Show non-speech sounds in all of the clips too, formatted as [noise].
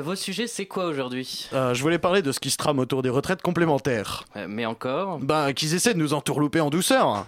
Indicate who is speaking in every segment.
Speaker 1: euh, vos sujets, c'est quoi aujourd'hui
Speaker 2: Euh, je voulais parler de ce qui se trame autour des retraites complémentaires.
Speaker 1: Euh, Mais encore
Speaker 2: Bah, qu'ils essaient de nous entourlouper en douceur.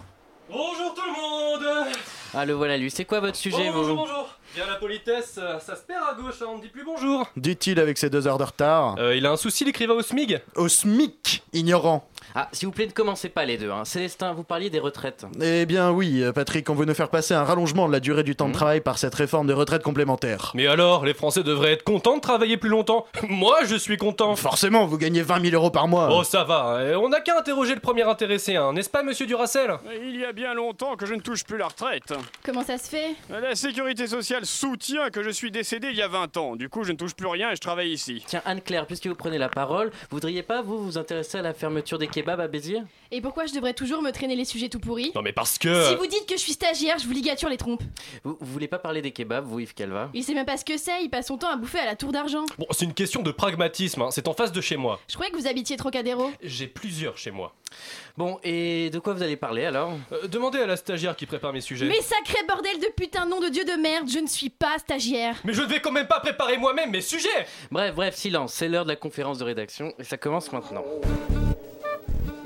Speaker 3: Bonjour tout le monde
Speaker 1: Ah, le voilà lui. C'est quoi votre sujet,
Speaker 3: Bonjour,
Speaker 1: vous
Speaker 3: bonjour Bien la politesse, euh, ça se perd à gauche, hein, on ne dit plus bonjour
Speaker 2: Dit-il avec ses deux heures de retard.
Speaker 3: euh, Il a un souci l'écrivain au SMIG
Speaker 2: Au SMIC, ignorant.
Speaker 1: Ah, s'il vous plaît, ne commencez pas les deux. Hein. Célestin, vous parliez des retraites.
Speaker 2: Eh bien oui, euh, Patrick, on veut nous faire passer un rallongement de la durée du temps de travail par cette réforme de retraite complémentaire.
Speaker 3: Mais alors, les Français devraient être contents de travailler plus longtemps? [laughs] Moi, je suis content
Speaker 2: Forcément, vous gagnez 20 000 euros par mois.
Speaker 3: Oh ça va, hein, on n'a qu'à interroger le premier intéressé, hein, n'est-ce pas monsieur Duracel?
Speaker 4: Il y a bien longtemps que je ne touche plus la retraite.
Speaker 5: Comment ça se fait?
Speaker 4: La sécurité sociale soutient que je suis décédé il y a 20 ans. Du coup, je ne touche plus rien et je travaille ici.
Speaker 1: Tiens, Anne-Claire, puisque vous prenez la parole, voudriez pas, vous, vous intéresser à la fermeture des kebabs à Béziers?
Speaker 5: Et pourquoi je devrais toujours me traîner les sujets tout pourris?
Speaker 3: Non mais parce que...
Speaker 5: Si vous dites que je suis stagiaire, je vous ligature les trompes.
Speaker 1: vous, vous voulez pas parler des kebabs, vous, Yves Calva?
Speaker 5: Il sait même pas ce que c'est, il passe son temps à bouffer à la tour d'argent.
Speaker 3: Bon, c'est une question de pragmatisme, hein, c'est en face de chez moi.
Speaker 5: Je croyais que vous habitiez Trocadéro.
Speaker 3: J'ai plusieurs chez moi.
Speaker 1: Bon, et de quoi vous allez parler alors?
Speaker 3: Euh, demandez à la stagiaire qui prépare mes sujets.
Speaker 5: Mais sacré bordel de putain, nom de dieu de merde, je ne suis pas stagiaire.
Speaker 3: Mais je ne vais quand même pas préparer moi-même mes sujets
Speaker 1: Bref, bref, silence, c'est l'heure de la conférence de rédaction et ça commence maintenant.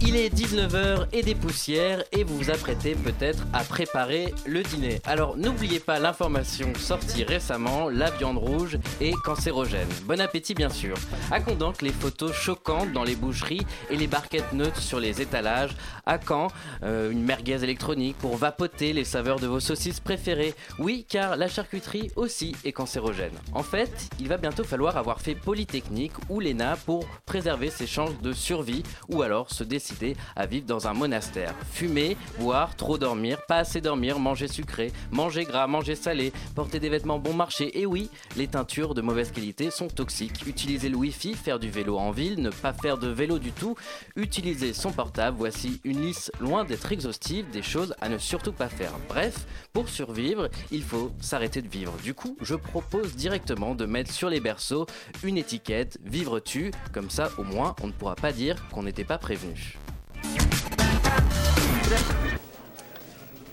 Speaker 1: Il est 19h et des poussières et vous vous apprêtez peut-être à préparer le dîner. Alors n'oubliez pas l'information sortie récemment, la viande rouge est cancérogène. Bon appétit bien sûr. À Condanque, les photos choquantes dans les boucheries et les barquettes neutres sur les étalages. À Caen, euh, une merguez électronique pour vapoter les saveurs de vos saucisses préférées? Oui, car la charcuterie aussi est cancérogène. En fait, il va bientôt falloir avoir fait Polytechnique ou l'ENA pour préserver ses chances de survie ou alors se décider à vivre dans un monastère. Fumer, boire, trop dormir, pas assez dormir, manger sucré, manger gras, manger salé, porter des vêtements bon marché. Et oui, les teintures de mauvaise qualité sont toxiques. Utiliser le wifi, faire du vélo en ville, ne pas faire de vélo du tout, utiliser son portable, voici une liste loin d'être exhaustive des choses à ne surtout pas faire. Bref, pour survivre, il faut s'arrêter de vivre. Du coup, je propose directement de mettre sur les berceaux une étiquette Vivre-tu, comme ça au moins on ne pourra pas dire qu'on n'était pas prévenu. く。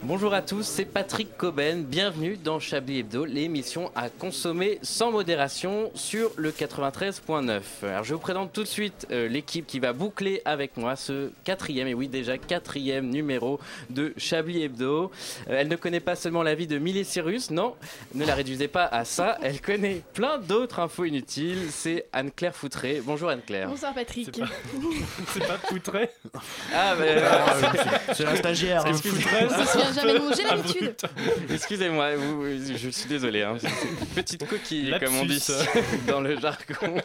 Speaker 1: Bonjour à tous, c'est Patrick Coben. Bienvenue dans Chablis Hebdo, l'émission à consommer sans modération sur le 93.9. Alors je vous présente tout de suite euh, l'équipe qui va boucler avec moi ce quatrième, et oui déjà quatrième numéro de Chablis Hebdo. Euh, elle ne connaît pas seulement la vie de Miley Cyrus, non, ne la réduisez pas à ça, elle connaît plein d'autres infos inutiles. C'est Anne-Claire Foutré. Bonjour Anne-Claire.
Speaker 5: Bonsoir Patrick.
Speaker 3: C'est pas- [laughs] C'est pas poutré
Speaker 1: Ah, mais,
Speaker 2: C'est la stagiaire. [laughs] hein.
Speaker 5: Souviens jamais j'ai l'habitude. [laughs]
Speaker 1: Excusez-moi, je suis désolé. Hein. Petite coquille,
Speaker 3: Lapsus.
Speaker 1: comme on dit [laughs] dans le jargon.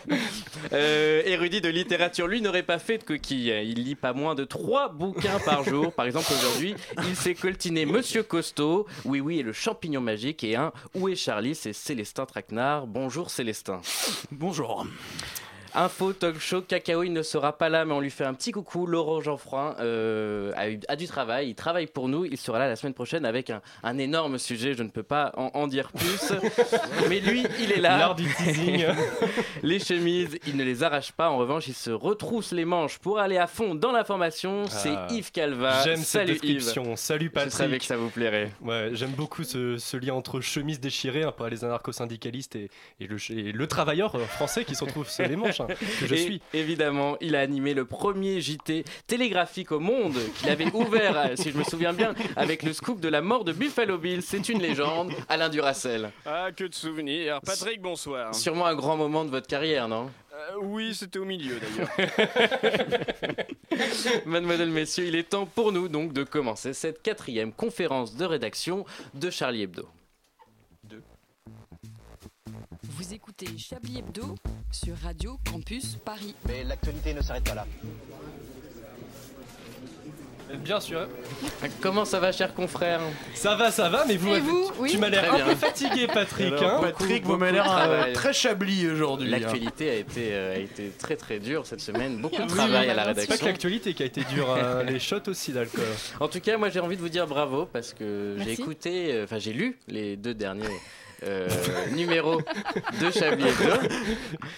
Speaker 1: Euh, érudit de littérature, lui n'aurait pas fait de coquille. Il lit pas moins de trois bouquins par jour. Par exemple, aujourd'hui, il s'est coltiné Monsieur Costaud, Oui Oui et le champignon magique, et un Où est Charlie? C'est Célestin Traquenard. Bonjour Célestin.
Speaker 2: Bonjour.
Speaker 1: Info, talk show, cacao, il ne sera pas là, mais on lui fait un petit coucou. Laurent Geoffroy euh, a, du travail, il travaille pour nous. Il sera là la semaine prochaine avec un, un énorme sujet, je ne peux pas en, en dire plus. [laughs] mais lui, il est là.
Speaker 3: L'art du teasing. [laughs]
Speaker 1: Les chemises, il ne les arrache pas. En revanche, il se retrousse les manches pour aller à fond dans l'information. C'est
Speaker 3: Ah,
Speaker 1: Yves Calva.
Speaker 3: J'aime cette
Speaker 1: Salut Yves.
Speaker 3: description. Salut
Speaker 1: Je savais que
Speaker 3: Patrick.
Speaker 1: ça vous plairait.
Speaker 3: Ouais, j'aime beaucoup ce, ce lien entre chemise déchirée hein, par les anarcho-syndicalistes et, et le, et le travailleur euh, français qui se retrouve sur les manches, que je
Speaker 1: Et
Speaker 3: suis.
Speaker 1: Évidemment, il a animé le premier JT télégraphique au monde qu'il avait ouvert, euh, si je me souviens bien, avec le scoop de la mort de Buffalo Bill. C'est une légende, Alain Duracel.
Speaker 4: Ah, que de souvenirs. Patrick, bonsoir.
Speaker 1: Sûrement un grand moment de votre carrière, non?
Speaker 4: Euh, oui, c'était au milieu d'ailleurs. [laughs]
Speaker 1: Mademoiselle, messieurs, il est temps pour nous donc de commencer cette quatrième conférence de rédaction de Charlie Hebdo.
Speaker 6: Vous écoutez Chablis Hebdo sur Radio Campus Paris.
Speaker 7: Mais l'actualité ne s'arrête pas là.
Speaker 3: Bien sûr.
Speaker 1: Comment ça va, cher confrère
Speaker 3: Ça va, ça va, mais vous,
Speaker 5: Et vous? Oui.
Speaker 3: tu m'as l'air un
Speaker 1: bien.
Speaker 3: peu fatigué, Patrick.
Speaker 2: Alors,
Speaker 3: hein.
Speaker 2: Patrick,
Speaker 1: Beaucoup,
Speaker 2: vous m'avez l'air euh, très chablis aujourd'hui. hein.
Speaker 1: L'actualité a été, euh, a été très très dure cette semaine. Beaucoup de
Speaker 3: Oui,
Speaker 1: travail à la
Speaker 3: C'est pas que
Speaker 1: rédaction.
Speaker 3: l'actualité qui a été dure, hein, les shots aussi d'alcool.
Speaker 1: En tout cas, moi j'ai envie de vous dire bravo parce que j'ai écouté, euh, enfin j'ai lu les deux derniers euh, numéros de Chablis Hebdo.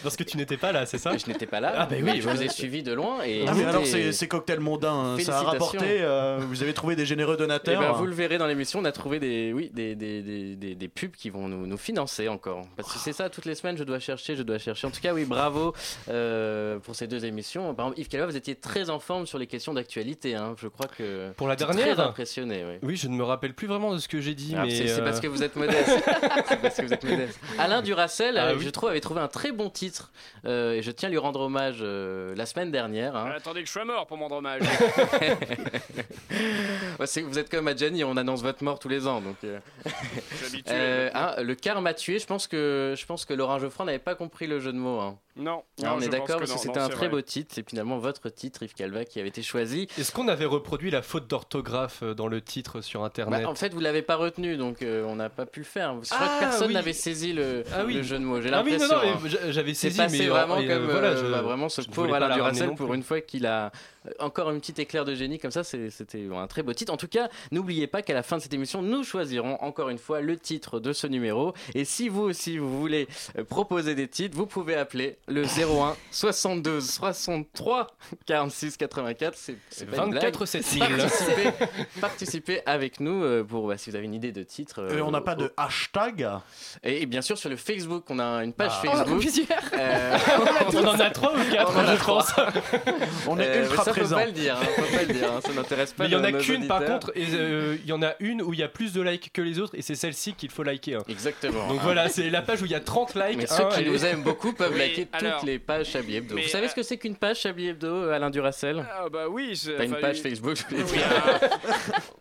Speaker 3: Parce que tu n'étais pas là, c'est ça?
Speaker 1: Je n'étais pas là,
Speaker 3: Ah, bah oui,
Speaker 1: je vous ai suivi de loin. Et
Speaker 2: Ah mais alors c'est c'est cocktail mondain, hein. ça a rapporté, euh, vous avez trouvé des généreux
Speaker 1: Eh
Speaker 2: donateurs.
Speaker 1: ben, vous le verrez dans l'émission, on a trouvé des, oui, des, des, des, pubs qui vont nous, nous financer encore. Parce que c'est ça, toutes les semaines, je dois chercher, je dois chercher. En tout cas, oui, bravo euh, pour ces deux émissions. Par exemple, Yves Calva, vous étiez très en forme sur les questions d'actualité. hein. Je crois que.
Speaker 3: Pour la
Speaker 1: Très
Speaker 3: dernière
Speaker 1: impressionné, oui.
Speaker 3: Oui, je ne me rappelle plus vraiment de ce que j'ai dit,
Speaker 1: Alors,
Speaker 3: mais.
Speaker 1: c'est c'est
Speaker 3: euh,
Speaker 1: parce que vous êtes modeste. [laughs] parce que vous êtes modeste. Alain Duracel,
Speaker 3: Ah
Speaker 1: euh,
Speaker 3: oui.
Speaker 1: je trouve, avait trouvé un très bon titre. euh, et je tiens à lui rendre hommage euh, la semaine dernière. hein.
Speaker 4: Attendez que je sois mort pour mon hommage. [laughs]
Speaker 1: Ouais, c'est- vous êtes comme à Gianni, on annonce votre mort tous les ans. Donc, euh, [laughs]
Speaker 4: habitué.
Speaker 1: euh, hein, le car m'a tué. Je pense que, je pense que Laurent Geoffroy n'avait pas compris le jeu de mots. hein.
Speaker 4: Non,
Speaker 1: Ah,
Speaker 4: non,
Speaker 1: on est d'accord parce que c'était un très
Speaker 4: vrai.
Speaker 1: beau titre. C'est finalement votre titre, Yves Calva, qui avait été choisi.
Speaker 3: Est-ce qu'on avait reproduit la faute d'orthographe dans le titre sur internet?
Speaker 1: Bah, en fait, vous l'avez pas retenu, donc euh, on n'a pas pu le faire.
Speaker 3: Ah,
Speaker 1: personne
Speaker 3: oui.
Speaker 1: n'avait saisi le,
Speaker 3: Ah oui.
Speaker 1: le jeu de mots. J'ai
Speaker 3: Ah oui,
Speaker 1: l'impression. hein.
Speaker 3: j'avais
Speaker 1: C'est
Speaker 3: saisi,
Speaker 1: passé
Speaker 3: mais
Speaker 1: vraiment
Speaker 3: euh,
Speaker 1: comme
Speaker 3: voilà,
Speaker 1: euh,
Speaker 3: je-
Speaker 1: bah, vraiment ce
Speaker 3: je
Speaker 1: pauvre Alain Duracell pour une fois qu'il a euh, encore une petite éclair de génie comme ça c'était un très beau titre en tout cas n'oubliez pas qu'à la fin de cette émission nous choisirons encore une fois le titre de ce numéro et si vous aussi vous voulez euh, proposer des titres vous pouvez appeler le 01 72 63 46 84 c'est c'est pas une blague.
Speaker 3: 24 7000.
Speaker 1: Participez, participez avec nous euh, pour bah, si vous avez une idée de titre euh,
Speaker 2: Et on n'a pas
Speaker 1: au-
Speaker 2: de hashtag.
Speaker 1: et, et bien sûr sur le Facebook on a une page
Speaker 2: Ah. [laughs]
Speaker 5: On en a
Speaker 1: Facebook
Speaker 5: plusieurs.
Speaker 1: Euh,
Speaker 3: On en a trois ou quatre,
Speaker 1: On en a
Speaker 3: je pense.
Speaker 2: On est
Speaker 1: Euh,
Speaker 2: ultra
Speaker 1: ça, faut pas le dire, hein, faut pas le dire, hein, ça n'intéresse pas
Speaker 3: Mais il y en a qu'une par contre, et euh, il y en a une où il y a plus de likes que les autres, et c'est celle-ci qu'il faut liker. hein.
Speaker 1: Exactement.
Speaker 3: Donc
Speaker 1: hein.
Speaker 3: voilà, c'est la page où il y a 30 likes.
Speaker 1: Mais
Speaker 3: hein,
Speaker 1: ceux qui
Speaker 3: et-
Speaker 1: nous aiment beaucoup peuvent
Speaker 4: Oui,
Speaker 1: liker
Speaker 4: alors-
Speaker 1: toutes les pages Chablis Hebdo. Vous savez
Speaker 4: euh,
Speaker 1: ce que c'est qu'une page Chablis Hebdo, Alain Duracel?
Speaker 4: Ah bah oui, c'est
Speaker 1: Pas une page Facebook, je
Speaker 4: Oui,
Speaker 1: dire.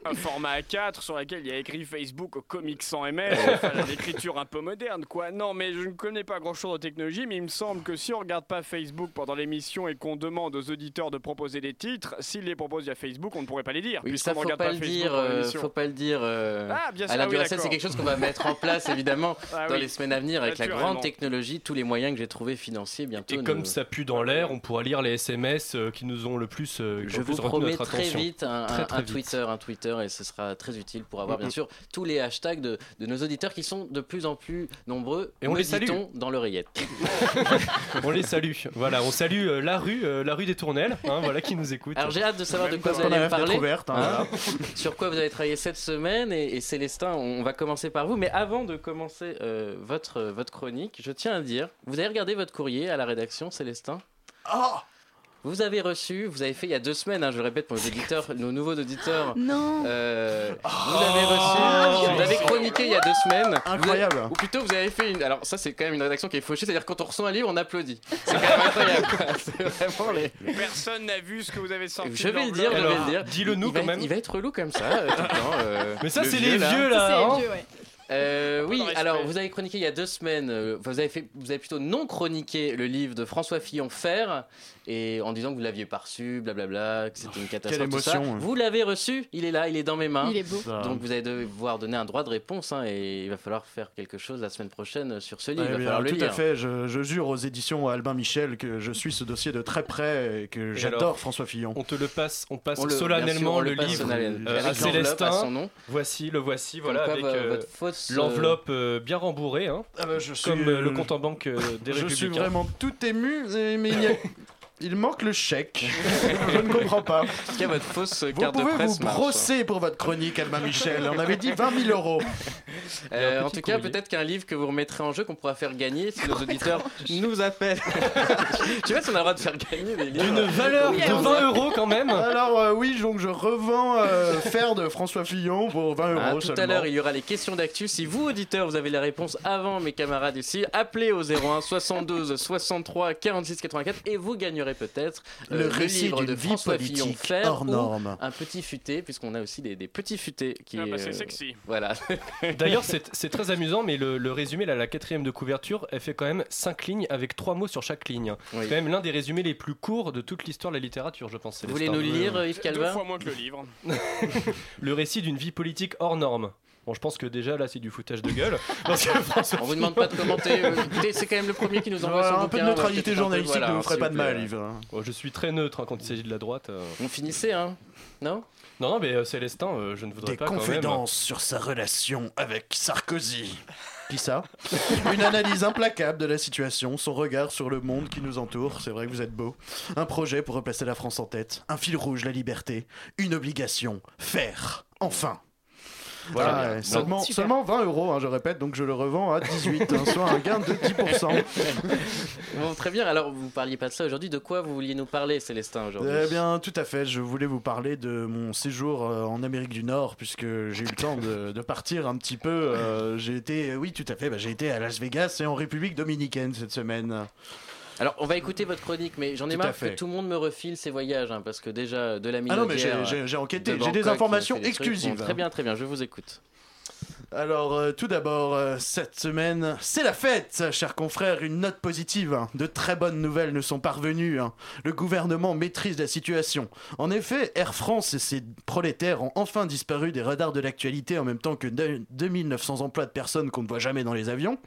Speaker 4: un, un format A4 sur lequel il y a écrit Facebook au comics 100 ml, enfin, l'écriture un peu moderne quoi. Non mais je ne connais pas grand chose en technologie mais il me semble que si on regarde pas Facebook pendant l'émission et qu'on demande aux auditeurs de proposer des titres, s'ils les proposent via Facebook on ne pourrait pas les dire
Speaker 1: Oui, ça
Speaker 4: ne
Speaker 1: faut
Speaker 4: regarde
Speaker 1: pas
Speaker 4: pas,
Speaker 1: le dire, euh, faut pas le dire. euh,
Speaker 4: Ah bien sûr,
Speaker 1: Alain
Speaker 4: ah oui,
Speaker 1: Duracell, c'est quelque chose qu'on va mettre en place [laughs] évidemment
Speaker 4: Ah
Speaker 1: dans
Speaker 4: oui.
Speaker 1: les semaines à venir avec la grande technologie, tous les moyens que j'ai trouvés financiers bientôt.
Speaker 3: Et comme ça pue dans l'air, on pourra lire les SMS euh, qui nous ont le plus, euh,
Speaker 1: Je vous promets
Speaker 3: notre
Speaker 1: très vite un,
Speaker 3: Très,
Speaker 1: un-
Speaker 3: très
Speaker 1: un
Speaker 3: vite.
Speaker 1: Twitter, un Twitter, et ce sera très utile pour avoir bien
Speaker 3: Mhm.
Speaker 1: sûr tous les hashtags de, de nos auditeurs qui sont de plus en plus nombreux.
Speaker 3: Et on les salue.
Speaker 1: dans l'oreillette. [laughs]
Speaker 3: On les salue. Voilà, on salue euh, la rue, la rue des Tournelles, hein, voilà qui nous écoute.
Speaker 1: Alors j'ai hâte de savoir de quoi vous allez parler.
Speaker 2: ouverte. hein, voilà. [laughs]
Speaker 1: sur quoi vous avez travaillé cette semaine et, et Célestin, on va commencer par vous. Mais avant de commencer euh, votre, votre chronique, je tiens à dire, vous avez regardé votre courrier à la rédaction, Célestin?
Speaker 2: Ah
Speaker 1: Vous avez reçu, vous avez fait il y a deux semaines, hein, je le répète pour nos auditeurs, [laughs] nos nouveaux auditeurs. [gasps]
Speaker 5: Non.
Speaker 1: euh, vous avez reçu, vous avez chroniqué il y a deux semaines.
Speaker 2: Incroyable.
Speaker 1: Avez- ou plutôt, vous avez fait une. Alors, ça, c'est quand même une rédaction qui est fauchée, c'est-à-dire quand on reçoit un livre, on applaudit. C'est quand même incroyable. [laughs] [laughs] c'est vraiment les.
Speaker 4: Personne n'a vu ce que vous avez sorti.
Speaker 1: Je vais le dire, je vais le dire.
Speaker 3: dis-le nous
Speaker 1: il
Speaker 3: quand même.
Speaker 1: Il va être relou comme ça, euh, tout le temps. euh,
Speaker 3: Mais ça,
Speaker 1: le
Speaker 3: c'est les
Speaker 1: là.
Speaker 3: vieux là.
Speaker 5: c'est
Speaker 3: hein.
Speaker 5: vieux, ouais.
Speaker 1: Euh, oui, alors vous avez chroniqué il y a deux semaines, euh, vous, avez fait, vous avez plutôt non chroniqué le livre de François Fillon Fer, et en disant que vous l'aviez pas reçu, blablabla, que c'était une catastrophe. tout ça.
Speaker 2: émotion, hein.
Speaker 1: Vous l'avez reçu, il est là, il est dans mes mains.
Speaker 5: Il est beau.
Speaker 2: Ça.
Speaker 1: Donc vous allez devoir donner un droit de réponse hein, et il va falloir faire quelque chose la semaine prochaine sur ce livre. Il va le
Speaker 2: tout
Speaker 1: lire.
Speaker 2: à fait, je, je jure aux éditions Albin Michel que je suis ce dossier de très près et que j'adore François Fillon.
Speaker 3: On te le passe, on passe
Speaker 1: On le- bien sûr,
Speaker 3: solennellement
Speaker 1: on
Speaker 3: le,
Speaker 1: passe
Speaker 3: livre euh, à Célestin.
Speaker 1: à son nom.
Speaker 3: Voici, le voici,
Speaker 1: Comme
Speaker 3: voilà,
Speaker 1: quoi,
Speaker 3: avec
Speaker 1: vo-
Speaker 3: euh,
Speaker 1: votre fausse, euh,
Speaker 3: l'enveloppe euh, bien rembourrée, hein,
Speaker 2: Ah bah, je suis,
Speaker 3: comme euh, le compte en banque euh, des
Speaker 2: Je suis vraiment tout ému, mais il, y a- [laughs] il manque le chèque. [laughs] je ne comprends pas.
Speaker 1: En tout cas, votre fausse
Speaker 2: Vous
Speaker 1: carte de
Speaker 2: pouvez
Speaker 1: presse
Speaker 2: vous
Speaker 1: marche.
Speaker 2: brosser pour votre chronique, Albin Michel. On avait dit 20 000 euros.
Speaker 1: Euh,
Speaker 3: y a
Speaker 1: en tout cas, peut-être qu'un livre que vous remettrez en jeu, qu'on pourra faire gagner si nos [laughs] auditeurs nous appellent. [laughs] Je sais pas si on a le droit de faire gagner des livres.
Speaker 3: D'une valeur
Speaker 5: Oui,
Speaker 3: de
Speaker 5: alors,
Speaker 3: 20 euros quand même.
Speaker 2: Alors euh, oui, donc je revends euh, Fer de François Fillon pour 20 euros
Speaker 1: Ah, tout
Speaker 2: seulement.
Speaker 1: à l'heure, il y aura les questions d'actu. Si vous, auditeurs, vous avez la réponse avant mes camarades ici, appelez au 01 72 63 46 84 et vous gagnerez peut-être euh,
Speaker 2: le récit
Speaker 1: livre de
Speaker 2: d'une vie
Speaker 1: François Fillon
Speaker 2: politique
Speaker 1: Fer
Speaker 2: hors norme.
Speaker 1: un petit futé, puisqu'on a aussi des, des petits futés qui.
Speaker 4: Ah bah, c'est
Speaker 1: euh,
Speaker 4: sexy.
Speaker 1: Voilà. [laughs]
Speaker 3: D'ailleurs, c'est très amusant, mais le, le résumé, là, la quatrième de couverture, elle fait quand même 5 lignes avec 3 mots sur chaque ligne.
Speaker 1: Oui.
Speaker 3: C'est quand même l'un des résumés les plus courts de toute l'histoire de la littérature, je pense.
Speaker 1: Vous voulez nous le lire, Yves
Speaker 4: Deux
Speaker 1: Calva
Speaker 4: fois moins que le livre. [laughs]
Speaker 3: Le récit d'une vie politique hors norme. Bon, je pense que déjà là, c'est du foutage de gueule. [laughs] Parce que François
Speaker 1: On vous demande pas de commenter. euh, écoutez, c'est quand même le premier qui nous envoie
Speaker 2: Voilà,
Speaker 1: son
Speaker 2: un peu de
Speaker 1: bouquin, va
Speaker 2: neutralité journalistique
Speaker 1: voilà,
Speaker 2: ne vous ferait
Speaker 1: s'il
Speaker 2: pas de
Speaker 1: plaît.
Speaker 2: mal, Yves.
Speaker 3: Bon, je suis très neutre hein, quand il s'agit de la droite. euh.
Speaker 1: On finissait, hein Non?
Speaker 3: Non, non, mais euh, Célestin, euh, je ne voudrais
Speaker 2: Des
Speaker 3: pas quand même.
Speaker 2: confidences sur sa relation avec Sarkozy. Qui ça? [laughs] Une analyse implacable de la situation, son regard sur le monde qui nous entoure, c'est vrai que vous êtes beau. Un projet pour replacer la France en tête, un fil rouge, la liberté, une obligation, faire, enfin.
Speaker 3: Voilà.
Speaker 2: Ah, ouais,
Speaker 3: Non.
Speaker 2: seulement, seulement 20 euros, hein, je répète, donc je le revends à 18, hein, soit un gain de 10%. [laughs]
Speaker 1: Bon, très bien. Alors, vous parliez pas de ça aujourd'hui. De quoi vous vouliez nous parler, Célestin, aujourd'hui
Speaker 2: Eh bien, tout à fait. Je voulais vous parler de mon séjour euh, en Amérique du Nord, puisque j'ai eu le temps de, de partir un petit peu. euh, j'ai été, oui, tout à fait. bah, j'ai été à Las Vegas et en République dominicaine cette semaine.
Speaker 1: Alors, on va écouter votre chronique, mais j'en ai marre que tout le monde me refile ses voyages, hein, parce que déjà, de la
Speaker 2: Ah non, mais j'ai- enquêté. J'ai des informations exclusives.
Speaker 1: Bon, très bien, très bien, je vous écoute.
Speaker 2: Alors, euh, tout d'abord, euh, cette semaine, c'est la fête, chers confrères. Une note positive. hein. De très bonnes nouvelles nous sont parvenues. hein. Le gouvernement maîtrise la situation. En effet, Air France et ses prolétaires ont enfin disparu des radars de l'actualité en même temps que deux- 2900 emplois de personnes qu'on ne voit jamais dans les avions.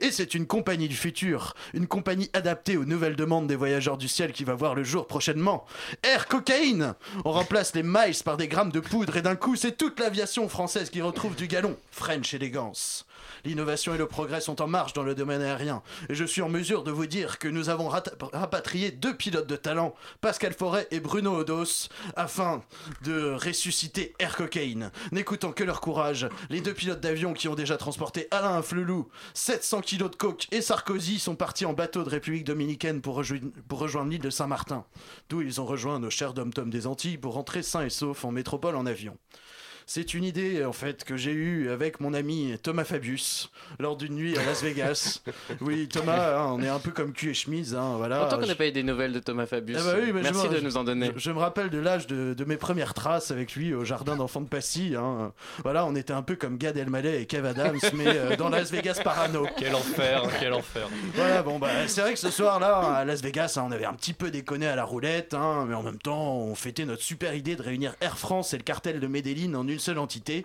Speaker 2: Et c'est une compagnie du futur, une compagnie adaptée aux nouvelles demandes des voyageurs du ciel qui va voir le jour prochainement. Air Cocaïne On remplace les miles par des grammes de poudre et d'un coup, c'est toute l'aviation française qui retrouve du galon. French élégance. L'innovation et le progrès sont en marche dans le domaine aérien. Et je suis en mesure de vous dire que nous avons rapatrié deux pilotes de talent, Pascal Forêt et Bruno Odos, afin de ressusciter Air Cocaine. N'écoutant que leur courage, les deux pilotes d'avion qui ont déjà transporté Alain Flelou, 700 kilos de coke et Sarkozy sont partis en bateau de République dominicaine pour, rejoindre- l'île de Saint-Martin, d'où ils ont rejoint nos chers dom-tom des Antilles pour rentrer sains et saufs en métropole en avion. C'est une idée en fait que j'ai eue avec mon ami Thomas Fabius lors d'une nuit à Las Vegas. [laughs] Oui, Thomas, hein, on est un peu comme cul et chemise, hein, voilà.
Speaker 1: Longtemps qu'on
Speaker 2: Je-
Speaker 1: n'a pas eu des nouvelles de Thomas Fabius.
Speaker 2: Ah bah oui,
Speaker 1: Merci
Speaker 2: me-
Speaker 1: de nous en donner.
Speaker 2: Je, je me rappelle de l'âge de, de mes premières traces avec lui au jardin d'enfants de Passy. hein. Voilà, on était un peu comme Gad Elmaleh et Kev Adams, [laughs] mais euh, dans Las Vegas Parano.
Speaker 3: Quel enfer, quel enfer.
Speaker 2: Voilà, bon, bah, c'est vrai que ce soir-là, à Las Vegas, hein, on avait un petit peu déconné à la roulette, hein, mais en même temps, on fêtait notre super idée de réunir Air France et le cartel de Medellin en une seule entité.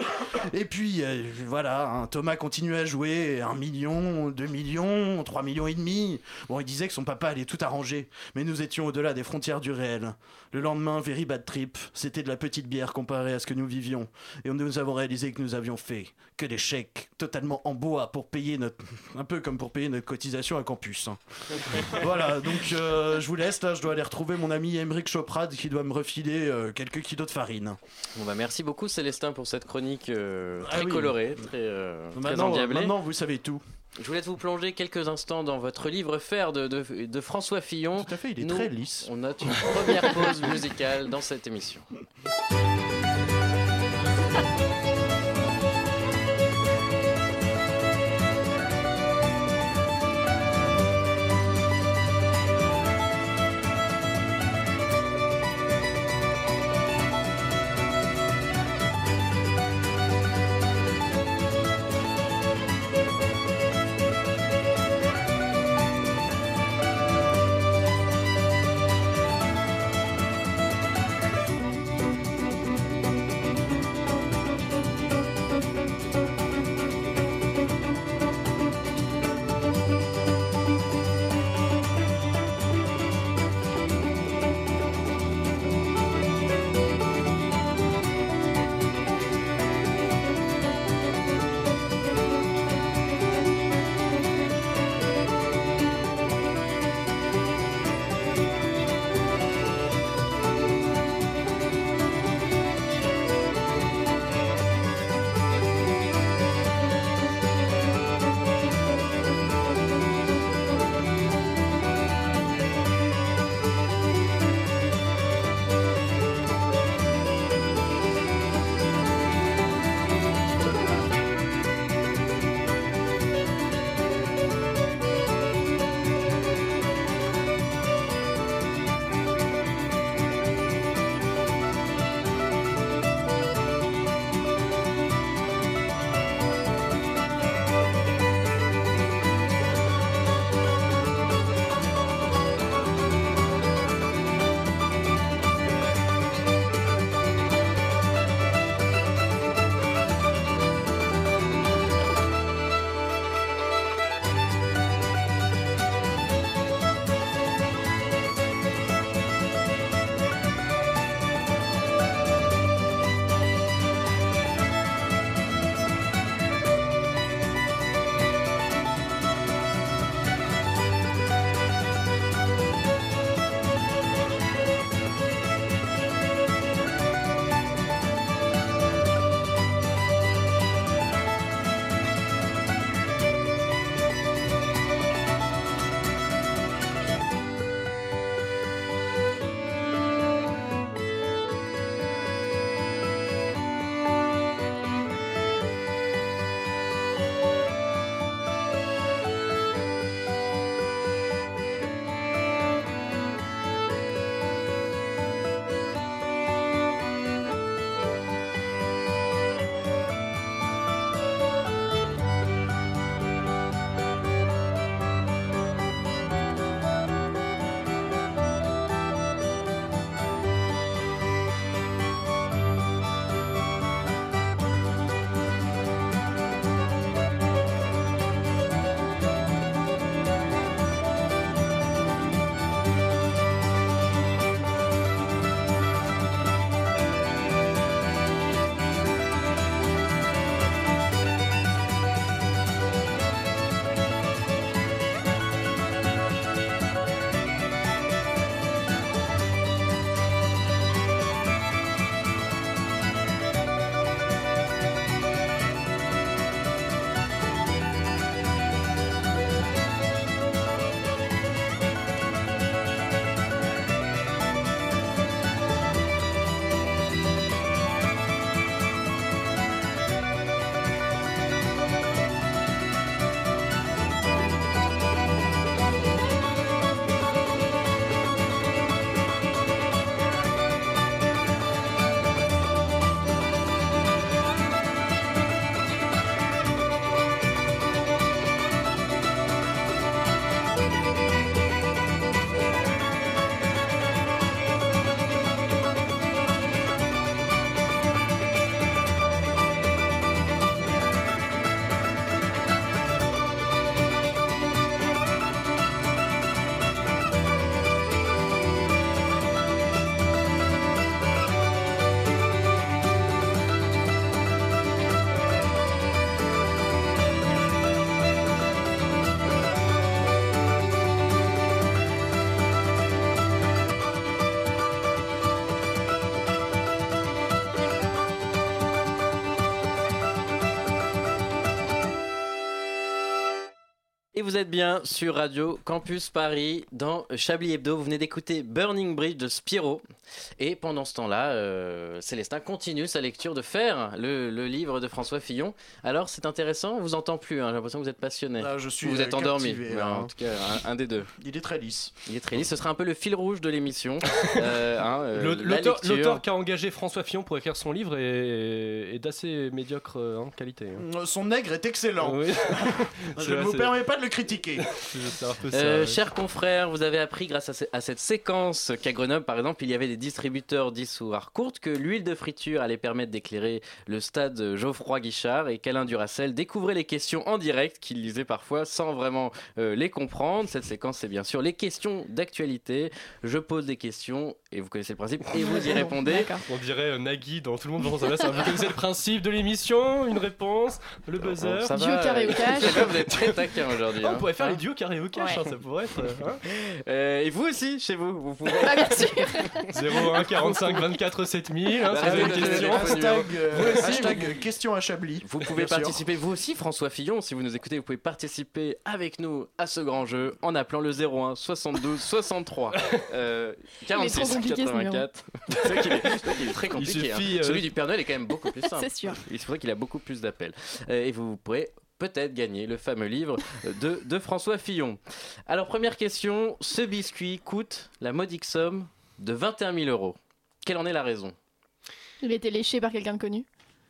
Speaker 2: Et puis, euh, voilà, Thomas continuait à jouer, un million, deux millions, trois millions et demi. Bon, il disait que son papa allait tout arranger, mais nous étions au-delà des frontières du réel. Le lendemain, very bad trip, c'était de la petite bière comparée à ce que nous vivions. Et nous avons réalisé que nous avions fait que des chèques totalement en bois pour payer notre... un peu comme pour payer notre cotisation à campus. hein. [laughs] voilà, donc euh, je vous laisse, là, je dois aller retrouver mon ami Emeric Choprad qui doit me refiler euh, quelques kilos de farine.
Speaker 1: Bon bah merci beaucoup Célestin pour cette chronique euh,
Speaker 2: Ah
Speaker 1: très
Speaker 2: oui.
Speaker 1: colorée, très, euh, très
Speaker 2: Maintenant,
Speaker 1: endiablée.
Speaker 2: maintenant, vous savez tout.
Speaker 1: Je vous laisse vous plonger quelques instants dans votre livre Faire de, de, de François Fillon.
Speaker 2: Tout à fait, il est
Speaker 1: Nous,
Speaker 2: très lisse.
Speaker 1: On note une première pause musicale dans cette émission. Vous êtes bien sur Radio Campus Paris dans Chablis Hebdo. Vous venez d'écouter Burning Bridge de Spiro. Et pendant ce temps-là, euh, Célestin continue sa lecture de Faire, le, le livre de François Fillon. Alors c'est intéressant, on vous entend plus, hein, j'ai l'impression que vous êtes passionné.
Speaker 2: Ah, je suis
Speaker 1: vous êtes
Speaker 2: euh,
Speaker 1: endormi.
Speaker 2: captivé, hein.
Speaker 1: En tout cas, un, un des deux.
Speaker 2: Il est très lisse.
Speaker 1: Il est très lisse. Ce sera un peu le fil rouge de l'émission. [laughs] Euh, hein, la
Speaker 3: L'auteur
Speaker 1: lecture.
Speaker 3: l'auteur qui a engagé François Fillon pour écrire son livre est, est d'assez médiocre qualité. hein.
Speaker 2: Son nègre est excellent.
Speaker 3: Oui. [laughs]
Speaker 2: Je ne vous permets pas de le critiquer.
Speaker 3: Ça.
Speaker 1: Euh, chers confrères, vous avez appris grâce à, ce- à cette séquence qu'à Grenoble, par exemple, il y avait des distributeurs d'histoire courte que l'huile de friture allait permettre d'éclairer le stade Geoffroy Guichard et qu'Alain Duracel découvrait les questions en direct qu'il lisait parfois sans vraiment euh, les comprendre. Cette séquence, c'est bien sûr les questions d'actualité. Je pose des questions et vous connaissez le principe et vous y [laughs] répondez.
Speaker 3: On dirait euh, Nagui dans Tout le monde dans sa place. Vous connaissez le principe de l'émission, une réponse, le buzzer.
Speaker 1: Ça
Speaker 5: Duo au
Speaker 1: euh, ça [laughs] Vous êtes très taquin aujourd'hui.
Speaker 3: Ah,
Speaker 1: hein.
Speaker 3: on pourrait faire
Speaker 1: Hein
Speaker 3: les duos carré au cash,
Speaker 5: Ouais.
Speaker 3: hein, ça pourrait être. euh, hein.
Speaker 1: Euh, et vous aussi, chez vous, vous pouvez.
Speaker 5: Bah, bien sûr.
Speaker 3: 01 45 24 7000, hein, si
Speaker 1: Bah,
Speaker 3: vous avez une
Speaker 1: oui,
Speaker 3: question.
Speaker 2: Hashtag, euh,
Speaker 1: Vous aussi,
Speaker 2: hashtag, euh, question à Chablis.
Speaker 1: Vous pouvez
Speaker 2: Bien sûr.
Speaker 1: participer, vous aussi, François Fillon, si vous nous écoutez, vous pouvez participer avec nous à ce grand jeu en appelant le 01 72 63 euh, 46
Speaker 5: trop compliqué, ce
Speaker 1: 84. C'est vrai qu'il est, très compliqué. hein.
Speaker 3: suffit, euh,
Speaker 1: Celui du Père Noël est quand même beaucoup plus simple.
Speaker 5: C'est sûr.
Speaker 1: Il faudrait qu'il a beaucoup plus d'appels. Euh, et vous pourrez peut-être gagner le fameux livre de, de François Fillon. Alors, première question ce biscuit coûte la modique somme de 21 000 euros. Quelle en est la raison?
Speaker 5: Il a été léché par quelqu'un de connu.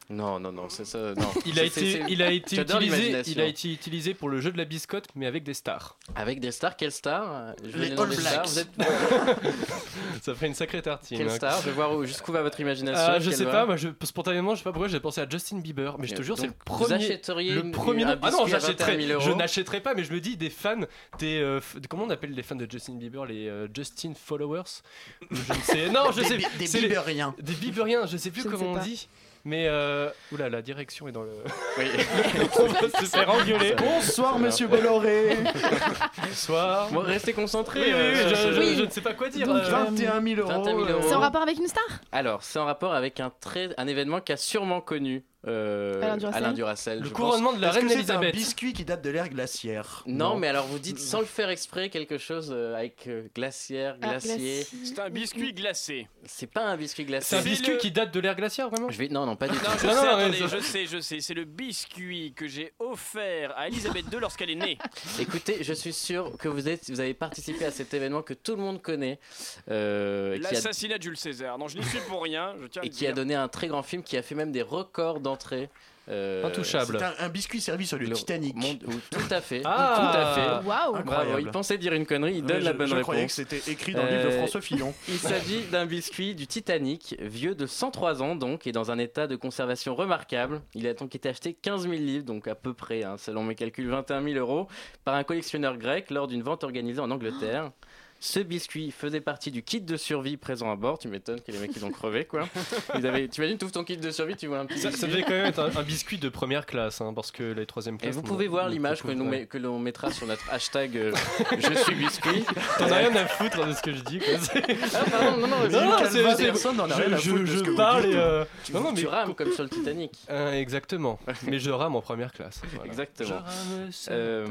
Speaker 1: Non, non, non, c'est ça. Non.
Speaker 3: Il a été, il a été utilisé, il a été utilisé pour le jeu de la biscotte, mais avec des stars.
Speaker 1: Avec des stars, quelles stars Je
Speaker 2: Les All
Speaker 1: stars.
Speaker 2: Blacks.
Speaker 1: Vous êtes [laughs]
Speaker 3: Ça ferait une sacrée tartine.
Speaker 1: quelle
Speaker 3: hein.
Speaker 1: star? Je vais voir où- jusqu'où va votre imagination.
Speaker 3: Ah, je sais
Speaker 1: va.
Speaker 3: pas, moi je, spontanément, je sais pas pourquoi j'ai pensé à Justin Bieber, mais je te jure, c'est le
Speaker 1: Vous
Speaker 3: premier.
Speaker 1: achèteriez
Speaker 3: Le premier
Speaker 1: un
Speaker 3: nom. Ah non,
Speaker 1: biscuit à 21
Speaker 3: j'achèterais.
Speaker 1: 000
Speaker 3: Je n'achèterais pas, mais je me dis des fans, des. euh, comment on appelle les fans de Justin Bieber Les euh, Justin followers? Je ne sais. Non, je
Speaker 2: Des,
Speaker 3: sais.
Speaker 2: des Biberiens.
Speaker 3: Des Bieberiens, je sais plus
Speaker 5: Je
Speaker 3: comment
Speaker 5: sais
Speaker 3: on dit. Mais euh... oula, la direction est dans le. [laughs]
Speaker 1: Oui. [laughs]
Speaker 3: on va se faire engueuler.
Speaker 2: Bonsoir, monsieur Bolloré.
Speaker 3: Bonsoir.
Speaker 1: Bon, restez concentrés.
Speaker 3: Oui,
Speaker 1: euh,
Speaker 3: je,
Speaker 1: ce-
Speaker 3: je-
Speaker 5: Oui.
Speaker 3: je ne sais pas quoi dire.
Speaker 5: Donc,
Speaker 3: euh,
Speaker 2: 21 000 euros.
Speaker 1: 21 000 euros.
Speaker 5: C'est en rapport avec une star?
Speaker 1: Alors, c'est en rapport avec un, très, un événement qu'a sûrement connu euh,
Speaker 5: Alain Duracell.
Speaker 1: Duracell,
Speaker 3: Le
Speaker 1: je pense.
Speaker 3: couronnement de la reine
Speaker 2: c'est un
Speaker 3: Elisabeth.
Speaker 2: biscuit qui date de l'ère glaciaire
Speaker 1: Non, mais alors vous dites sans le faire exprès quelque chose euh, avec euh, glaciaire,
Speaker 5: Ah,
Speaker 1: glacier.
Speaker 4: C'est un biscuit glacé.
Speaker 1: C'est pas un biscuit glacé.
Speaker 3: C'est un biscuit
Speaker 4: le-
Speaker 3: qui date de l'ère glaciaire, vraiment
Speaker 1: Je vais... Non, non, pas du tout.
Speaker 4: Non, je
Speaker 3: Non,
Speaker 4: sais, attendez, je sais, je sais. C'est le biscuit que j'ai offert à Elisabeth II lorsqu'elle est née. [laughs]
Speaker 1: Écoutez, je suis sûr que vous, êtes, vous avez participé à cet événement que tout le monde connaît euh, qui a-
Speaker 4: L'assassinat de Jules César. Non, je n'y suis pour rien. Je tiens à
Speaker 1: et qui a donné un très grand film qui a fait même des records d'entrée. euh,
Speaker 3: Intouchable.
Speaker 2: C'est un, un biscuit servi sur le,
Speaker 1: le
Speaker 2: Titanic.
Speaker 1: tout à fait.
Speaker 3: Ah.
Speaker 1: Tout à fait.
Speaker 5: Waouh
Speaker 2: Incroyable.
Speaker 1: Bravo, il pensait dire une connerie, il donne la
Speaker 2: je-
Speaker 1: bonne
Speaker 2: je croyais que
Speaker 1: réponse.
Speaker 2: c'était écrit dans le livre de
Speaker 1: Euh,
Speaker 2: François Fillon. [laughs]
Speaker 1: Il s'agit d'un biscuit du Titanic, vieux de 103 ans donc, et dans un état de conservation remarquable. Il a donc été acheté 15 000 livres, donc à peu près, hein, selon mes calculs, 21 000 euros, par un collectionneur grec lors d'une vente organisée en Angleterre. Ce biscuit faisait partie du kit de survie présent à bord. Tu m'étonnes que les mecs ils ont crevé quoi. [laughs] Ils avaient, tu imagines, tu ouvres ton kit de survie, tu vois un petit
Speaker 3: Ça, ça devait quand même être un, un biscuit de première classe, hein, parce que les troisième
Speaker 1: Et
Speaker 3: classe.
Speaker 1: vous
Speaker 3: ne-
Speaker 1: pouvez voir l'image que, nous met- que l'on mettra sur notre hashtag euh, Je suis biscuit. [laughs]
Speaker 3: T'en as rien à foutre de ce que je dis. Quoi.
Speaker 1: Ah, pardon, non, non,
Speaker 3: Non, non, c'est- c'est-
Speaker 2: personne n'en a rien
Speaker 3: je
Speaker 2: à foutre
Speaker 3: je-
Speaker 2: vous
Speaker 3: parle et. euh,
Speaker 1: tu,
Speaker 3: Non, non,
Speaker 1: tu
Speaker 3: mais.
Speaker 1: rames comme sur le Titanic. [laughs]
Speaker 3: Euh, exactement. Mais je rame en première classe. voilà.
Speaker 1: Exactement.
Speaker 3: Je rame seul.
Speaker 1: Euh,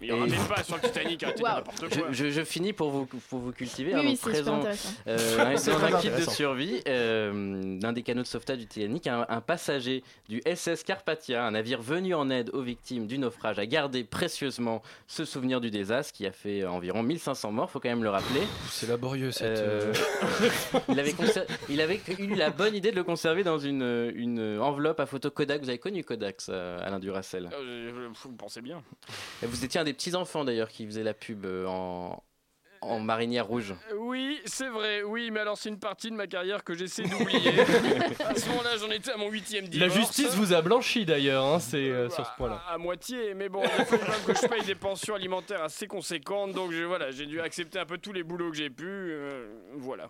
Speaker 4: Il y en avait pas sur le Titanic, n'importe quoi.
Speaker 1: je- je finis pour vous, pour vous cultiver.
Speaker 5: Oui,
Speaker 1: hein,
Speaker 5: oui,
Speaker 1: donc présent, euh, [laughs] dans un kit de survie euh, d'un des canaux de sauvetage du Titanic, un, un passager du SS Carpathia, un navire venu en aide aux victimes du naufrage, a gardé précieusement ce souvenir du désastre qui a fait environ 1500 morts, faut quand même le rappeler.
Speaker 3: C'est laborieux cette.
Speaker 1: Euh,
Speaker 3: euh, [laughs] [laughs]
Speaker 1: il, avait conser- il avait eu la bonne idée de le conserver dans une, une enveloppe à photo Kodak. Vous avez connu Kodak, ça, Alain Duracell
Speaker 4: Euh, je- Vous pensez bien.
Speaker 1: Et Vous étiez un des petits enfants d'ailleurs qui faisait la pub en, en marinière rouge.
Speaker 4: Oui, c'est vrai, oui, mais alors c'est une partie de ma carrière que j'essaie d'oublier. [laughs] à ce moment-là, j'en étais à mon huitième
Speaker 3: La
Speaker 4: divorce.
Speaker 3: justice vous a blanchi d'ailleurs, hein, c'est euh, sur ce
Speaker 4: À-
Speaker 3: point-là.
Speaker 4: À, à moitié, mais bon, il faut quand même que je paye des pensions alimentaires assez conséquentes, donc je, voilà, j'ai dû accepter un peu tous les boulots que j'ai pu. euh, voilà.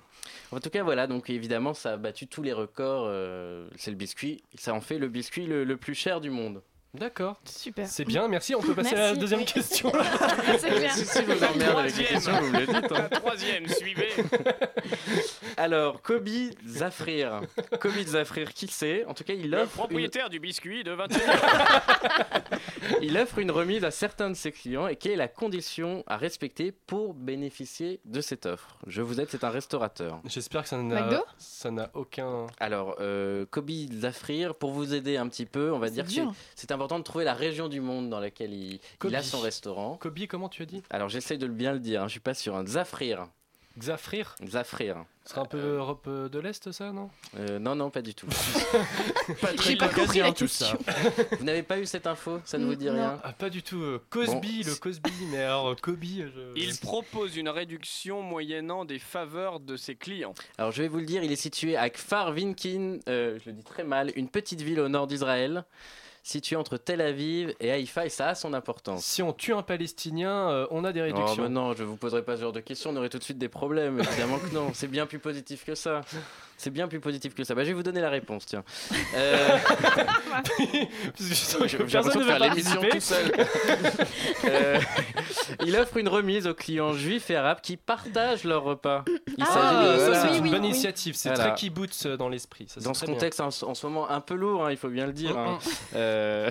Speaker 1: En tout cas, voilà, donc évidemment, ça a battu tous les records. euh, c'est le biscuit. Ça en fait le biscuit le, le plus cher du monde.
Speaker 3: D'accord.
Speaker 5: Super.
Speaker 3: C'est bien, merci. On peut passer à la deuxième question. [laughs]
Speaker 5: C'est clair.
Speaker 1: si, si vous avec les questions, vous me le dites. hein.
Speaker 4: Un troisième, suivez. [laughs]
Speaker 1: Alors, Kobe Zafrir. Kobe Zafrir, qui c'est? En tout cas, il
Speaker 4: Le
Speaker 1: offre, une,
Speaker 4: propriétaire du biscuit de 21 [laughs]
Speaker 1: il offre une remise à certains de ses clients. Et quelle est la condition à respecter pour bénéficier de cette offre? Je vous aide, c'est un restaurateur.
Speaker 3: J'espère que ça
Speaker 5: McDo?
Speaker 3: n'a ça n'a aucun.
Speaker 1: Alors, euh, Kobe Zafrir, pour vous aider un petit peu, on va dire que c'est-
Speaker 5: dur.
Speaker 1: C'est important de trouver la région du monde dans laquelle il, il a son restaurant.
Speaker 3: Kobe, comment tu as dit?
Speaker 1: Alors, j'essaye de le bien le dire, hein, je suis pas sûr. Un Zafrir.
Speaker 3: Xafrir
Speaker 1: Zafrir.
Speaker 3: Ce sera un peu Europe euh, de l'Est, ça, non?
Speaker 1: Euh, non, non, pas du tout. [laughs]
Speaker 2: Pas [laughs] très
Speaker 5: pas compris la
Speaker 2: tout ça. [laughs]
Speaker 1: vous n'avez pas eu cette info? Ça ne vous dit
Speaker 5: Non.
Speaker 1: rien?
Speaker 3: Ah, pas du tout. euh, Cosby,
Speaker 1: Bon.
Speaker 3: le Cosby, mais alors euh, Kobe. je-
Speaker 4: Il propose une réduction moyennant des faveurs de ses clients.
Speaker 1: Alors je vais vous le dire, il est situé à Kfar Vinkin, euh, je le dis très mal, une petite ville au nord d'Israël, située entre Tel Aviv et Haïfa, et ça a son importance.
Speaker 3: Si on tue un Palestinien, euh, on a des
Speaker 1: Oh,
Speaker 3: réductions.
Speaker 1: mais non, je vous poserai pas ce genre de questions, on aurait tout de suite des problèmes. Évidemment que non, c'est bien plus positif que ça. C'est bien plus positif que ça. Bah, je vais vous donner la réponse, tiens. Euh, [laughs] J'ai
Speaker 3: personne
Speaker 1: l'impression
Speaker 3: ne
Speaker 1: de
Speaker 3: veut
Speaker 1: faire l'émission tout seul. Euh, [laughs] il offre une remise aux clients juifs et arabes qui partagent leur repas. Il
Speaker 5: Ah,
Speaker 1: voilà.
Speaker 3: c'est une bonne initiative. C'est
Speaker 1: Voilà.
Speaker 3: très kibbutz euh, dans l'esprit.
Speaker 1: Dans ce
Speaker 3: bien.
Speaker 1: contexte en, en ce moment un peu lourd, hein, il faut bien le dire. hein.
Speaker 3: Mm, mm.
Speaker 1: Euh,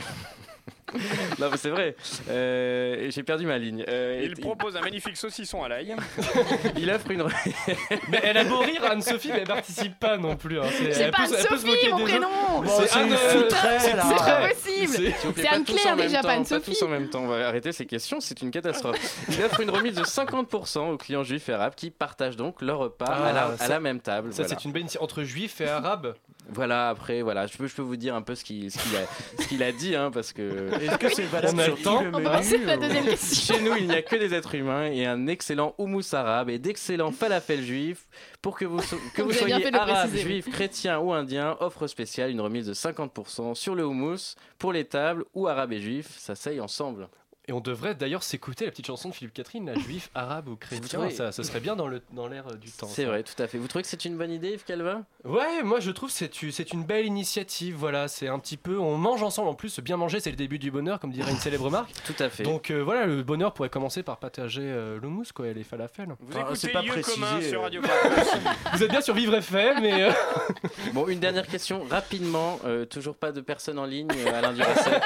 Speaker 1: [laughs] non, mais c'est vrai. Euh, J'ai perdu ma ligne. Euh,
Speaker 4: Il propose un magnifique saucisson à l'ail. [laughs]
Speaker 1: il offre une. [laughs]
Speaker 3: Mais elle a beau rire, Anne-Sophie, mais elle participe pas non plus. hein. C'est
Speaker 5: C'est pas Anne-Sophie, mon prénom
Speaker 2: Bon,
Speaker 3: C'est
Speaker 2: c'est
Speaker 3: Anne,
Speaker 5: C'est pas possible
Speaker 3: C'est-
Speaker 1: S'il vous plaît,
Speaker 5: C'est
Speaker 1: pas
Speaker 5: Anne
Speaker 1: tous en
Speaker 5: Claire
Speaker 1: même
Speaker 5: déjà,
Speaker 1: temps,
Speaker 5: pas Anne
Speaker 1: Pas tous en même temps. On va arrêter ces questions, c'est une catastrophe. Il offre une remise de 50% aux clients juifs et arabes qui partagent donc leur repas
Speaker 3: Ah,
Speaker 1: à, la, à
Speaker 3: ça-
Speaker 1: la même table.
Speaker 3: Ça,
Speaker 1: voilà.
Speaker 3: c'est une belle initiative. Entre juifs et arabes,
Speaker 1: Voilà, après, voilà, je peux, je peux vous dire un peu ce qu'il ce qu'il a, ce qu'il a dit, hein, parce que [laughs]
Speaker 2: Est-ce que c'est valable sur
Speaker 3: temps.
Speaker 5: la
Speaker 2: ou-
Speaker 5: deuxième question.
Speaker 1: Chez nous, il n'y a que des êtres humains et un excellent houmous arabe et d'excellents falafels juifs. Pour que vous, so- que vous, soyez arabe,
Speaker 5: préciser, oui.
Speaker 1: juif, chrétien ou indien, offre spéciale, une remise de 50% sur le houmous pour les tables où arabe et juif s'asseyent ensemble.
Speaker 3: Et on devrait d'ailleurs s'écouter la petite chanson de Philippe Catherine, la juif, arabe ou chrétien. Ça, ça serait bien dans le dans l'air euh, du temps.
Speaker 1: C'est vrai, tout à fait. Vous trouvez que c'est une bonne idée, Yves Calva?
Speaker 3: Ouais, moi je trouve que c'est une belle initiative. Voilà, c'est un petit peu. On mange ensemble en plus. Bien manger, c'est le début du bonheur, comme dirait une célèbre marque. [laughs]
Speaker 1: Tout à fait.
Speaker 3: Donc euh, voilà, le bonheur pourrait commencer par partager euh, le mousse, quoi, et les falafels.
Speaker 4: Vous
Speaker 2: Ah,
Speaker 4: écoutez
Speaker 2: pas
Speaker 4: Lieu
Speaker 2: précisé,
Speaker 4: commun sur. Radio [laughs] Campus.
Speaker 3: Vous êtes bien sur Vivre FM, mais euh, [laughs]
Speaker 1: Bon, une dernière question, rapidement. euh, toujours pas de personne en ligne, euh, Alain Duracell.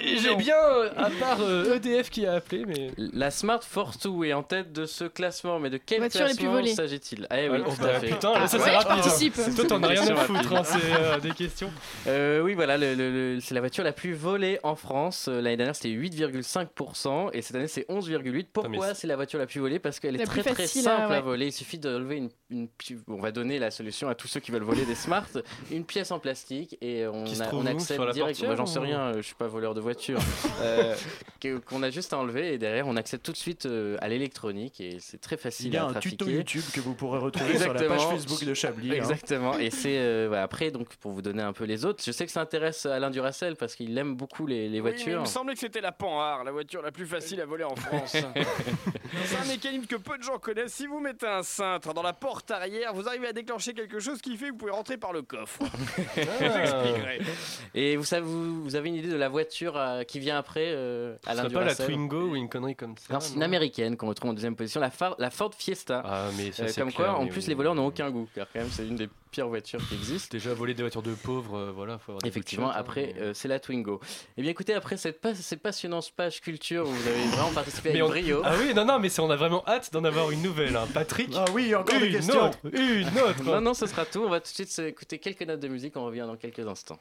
Speaker 3: J'ai bien, euh, à part euh, EDF qui a appelé, mais.
Speaker 1: La Smart Force 2 est en tête de ce classement, mais de quel
Speaker 5: Voiture les plus
Speaker 1: classement
Speaker 5: volées.
Speaker 1: s'agit-il Eh oui, tout
Speaker 3: oh, bah,
Speaker 1: à fait.
Speaker 3: putain, là, ça
Speaker 5: Ah
Speaker 3: c'est
Speaker 5: ouais,
Speaker 3: rapide. hein.
Speaker 5: participe. [laughs]
Speaker 3: Toi, t'en as rien à foutre, hein, c'est euh, des questions.
Speaker 1: Euh, oui, voilà, le- le- le- c'est la voiture la plus volée en France. Euh, L'année dernière, c'était 8,5% et cette année, c'est 11,8%. Pourquoi c'est la voiture la plus volée? Parce qu'elle est
Speaker 5: La
Speaker 1: très
Speaker 5: plus
Speaker 1: très
Speaker 5: facile
Speaker 1: simple
Speaker 5: à-
Speaker 1: à, voler. Il suffit de lever une, une pi- On va donner la solution à tous ceux qui veulent voler des Smart. Une pièce en plastique et on,
Speaker 3: Qui se
Speaker 1: a-
Speaker 3: trouve
Speaker 1: on
Speaker 3: où
Speaker 1: accède
Speaker 3: Sur la
Speaker 1: direct.
Speaker 3: portière
Speaker 1: Moi, J'en sais
Speaker 3: ou-
Speaker 1: rien, euh, je suis pas voleur de voiture. [laughs] Euh, que- Qu'on a juste à enlever et derrière, on accède tout de suite euh, à l'électronique et c'est très facile
Speaker 2: Il y a
Speaker 1: à
Speaker 2: un
Speaker 1: trafiquer.
Speaker 2: tuto YouTube que vous pourrez retrouver sur la page. Facebook de Chablis. hein.
Speaker 1: Exactement. Et c'est euh, voilà, après donc pour vous donner un peu les autres. Je sais que ça intéresse Alain Duracel parce qu'il aime beaucoup les, les
Speaker 4: Oui, mais il
Speaker 1: voitures.
Speaker 4: me semblait que c'était la Panhard, la voiture la plus facile à voler en France. [laughs] C'est un mécanisme que peu de gens connaissent. Si vous mettez un cintre dans la porte arrière, vous arrivez à déclencher quelque chose qui fait que vous pouvez rentrer par le coffre. [laughs] J'expliquerai.
Speaker 1: Et vous savez, vous, vous avez une idée de la voiture euh, qui vient après euh,
Speaker 3: Ce pas la Twingo ou une connerie comme ça.
Speaker 1: Non, c'est une américaine qu'on retrouve en deuxième position, la, Far- la Ford Fiesta.
Speaker 3: Ah, mais ça,
Speaker 1: Euh,
Speaker 3: c'est
Speaker 1: comme
Speaker 3: clair,
Speaker 1: quoi, en plus,
Speaker 3: oui.
Speaker 1: les voleurs n'ont aucun goût, car quand même, c'est une des pires voitures qui existent.
Speaker 3: Déjà voler des voitures de pauvres, euh, voilà, faut avoir des
Speaker 1: Effectivement, après, c'est la Twingo. Et bien, écoutez, après cette, pas- cette passionnante page culture où vous avez vraiment [laughs] participé avec
Speaker 3: on-
Speaker 1: brio.
Speaker 3: Ah oui, non, non, mais c'est- on a vraiment hâte d'en avoir une nouvelle. hein. Patrick,
Speaker 2: Ah oui, encore des
Speaker 3: une
Speaker 2: questions.
Speaker 3: autre, une autre.
Speaker 1: Non, non, ce sera tout. On va tout de suite écouter quelques notes de musique. On revient dans quelques instants.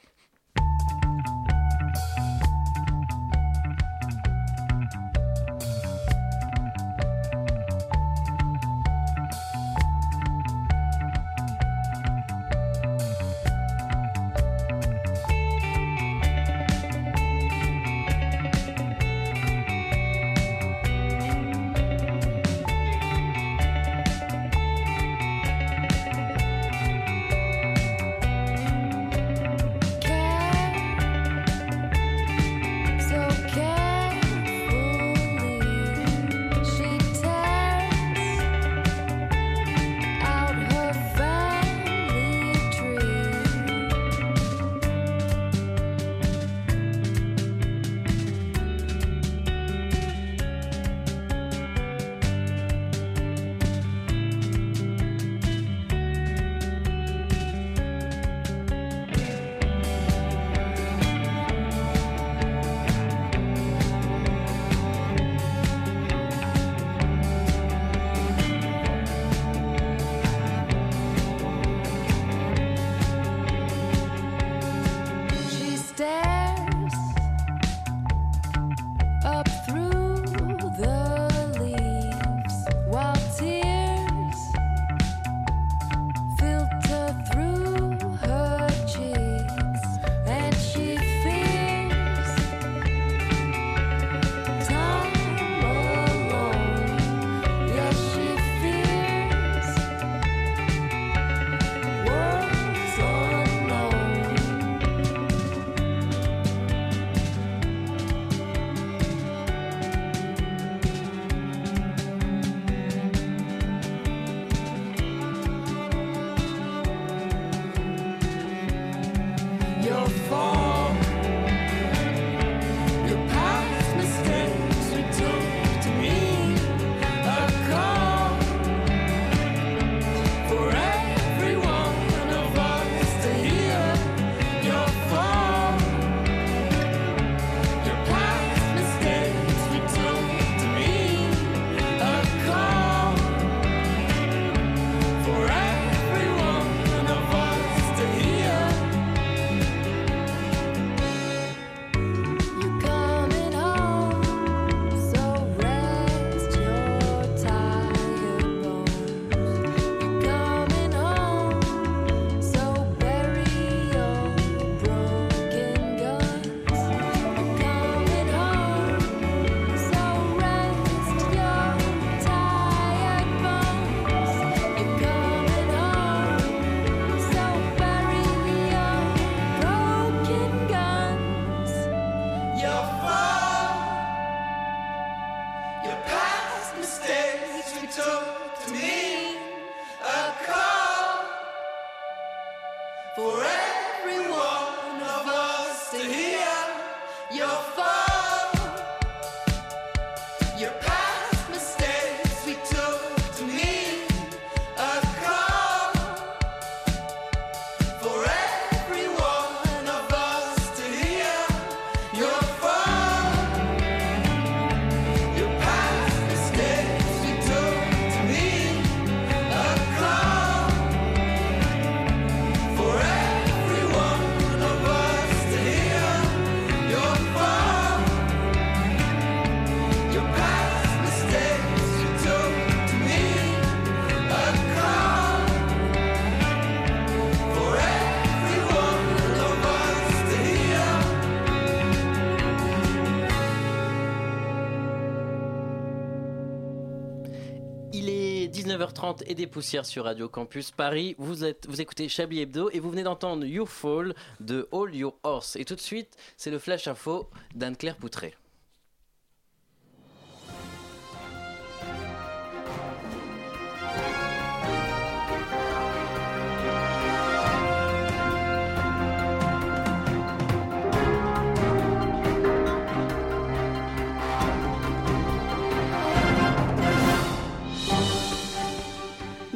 Speaker 1: 19h30 et des poussières sur Radio Campus Paris. Vous, êtes, vous écoutez Chablis Hebdo et vous venez d'entendre You Fall de All Your Horse. Et tout de suite, c'est le flash info d'Anne-Claire Poutré.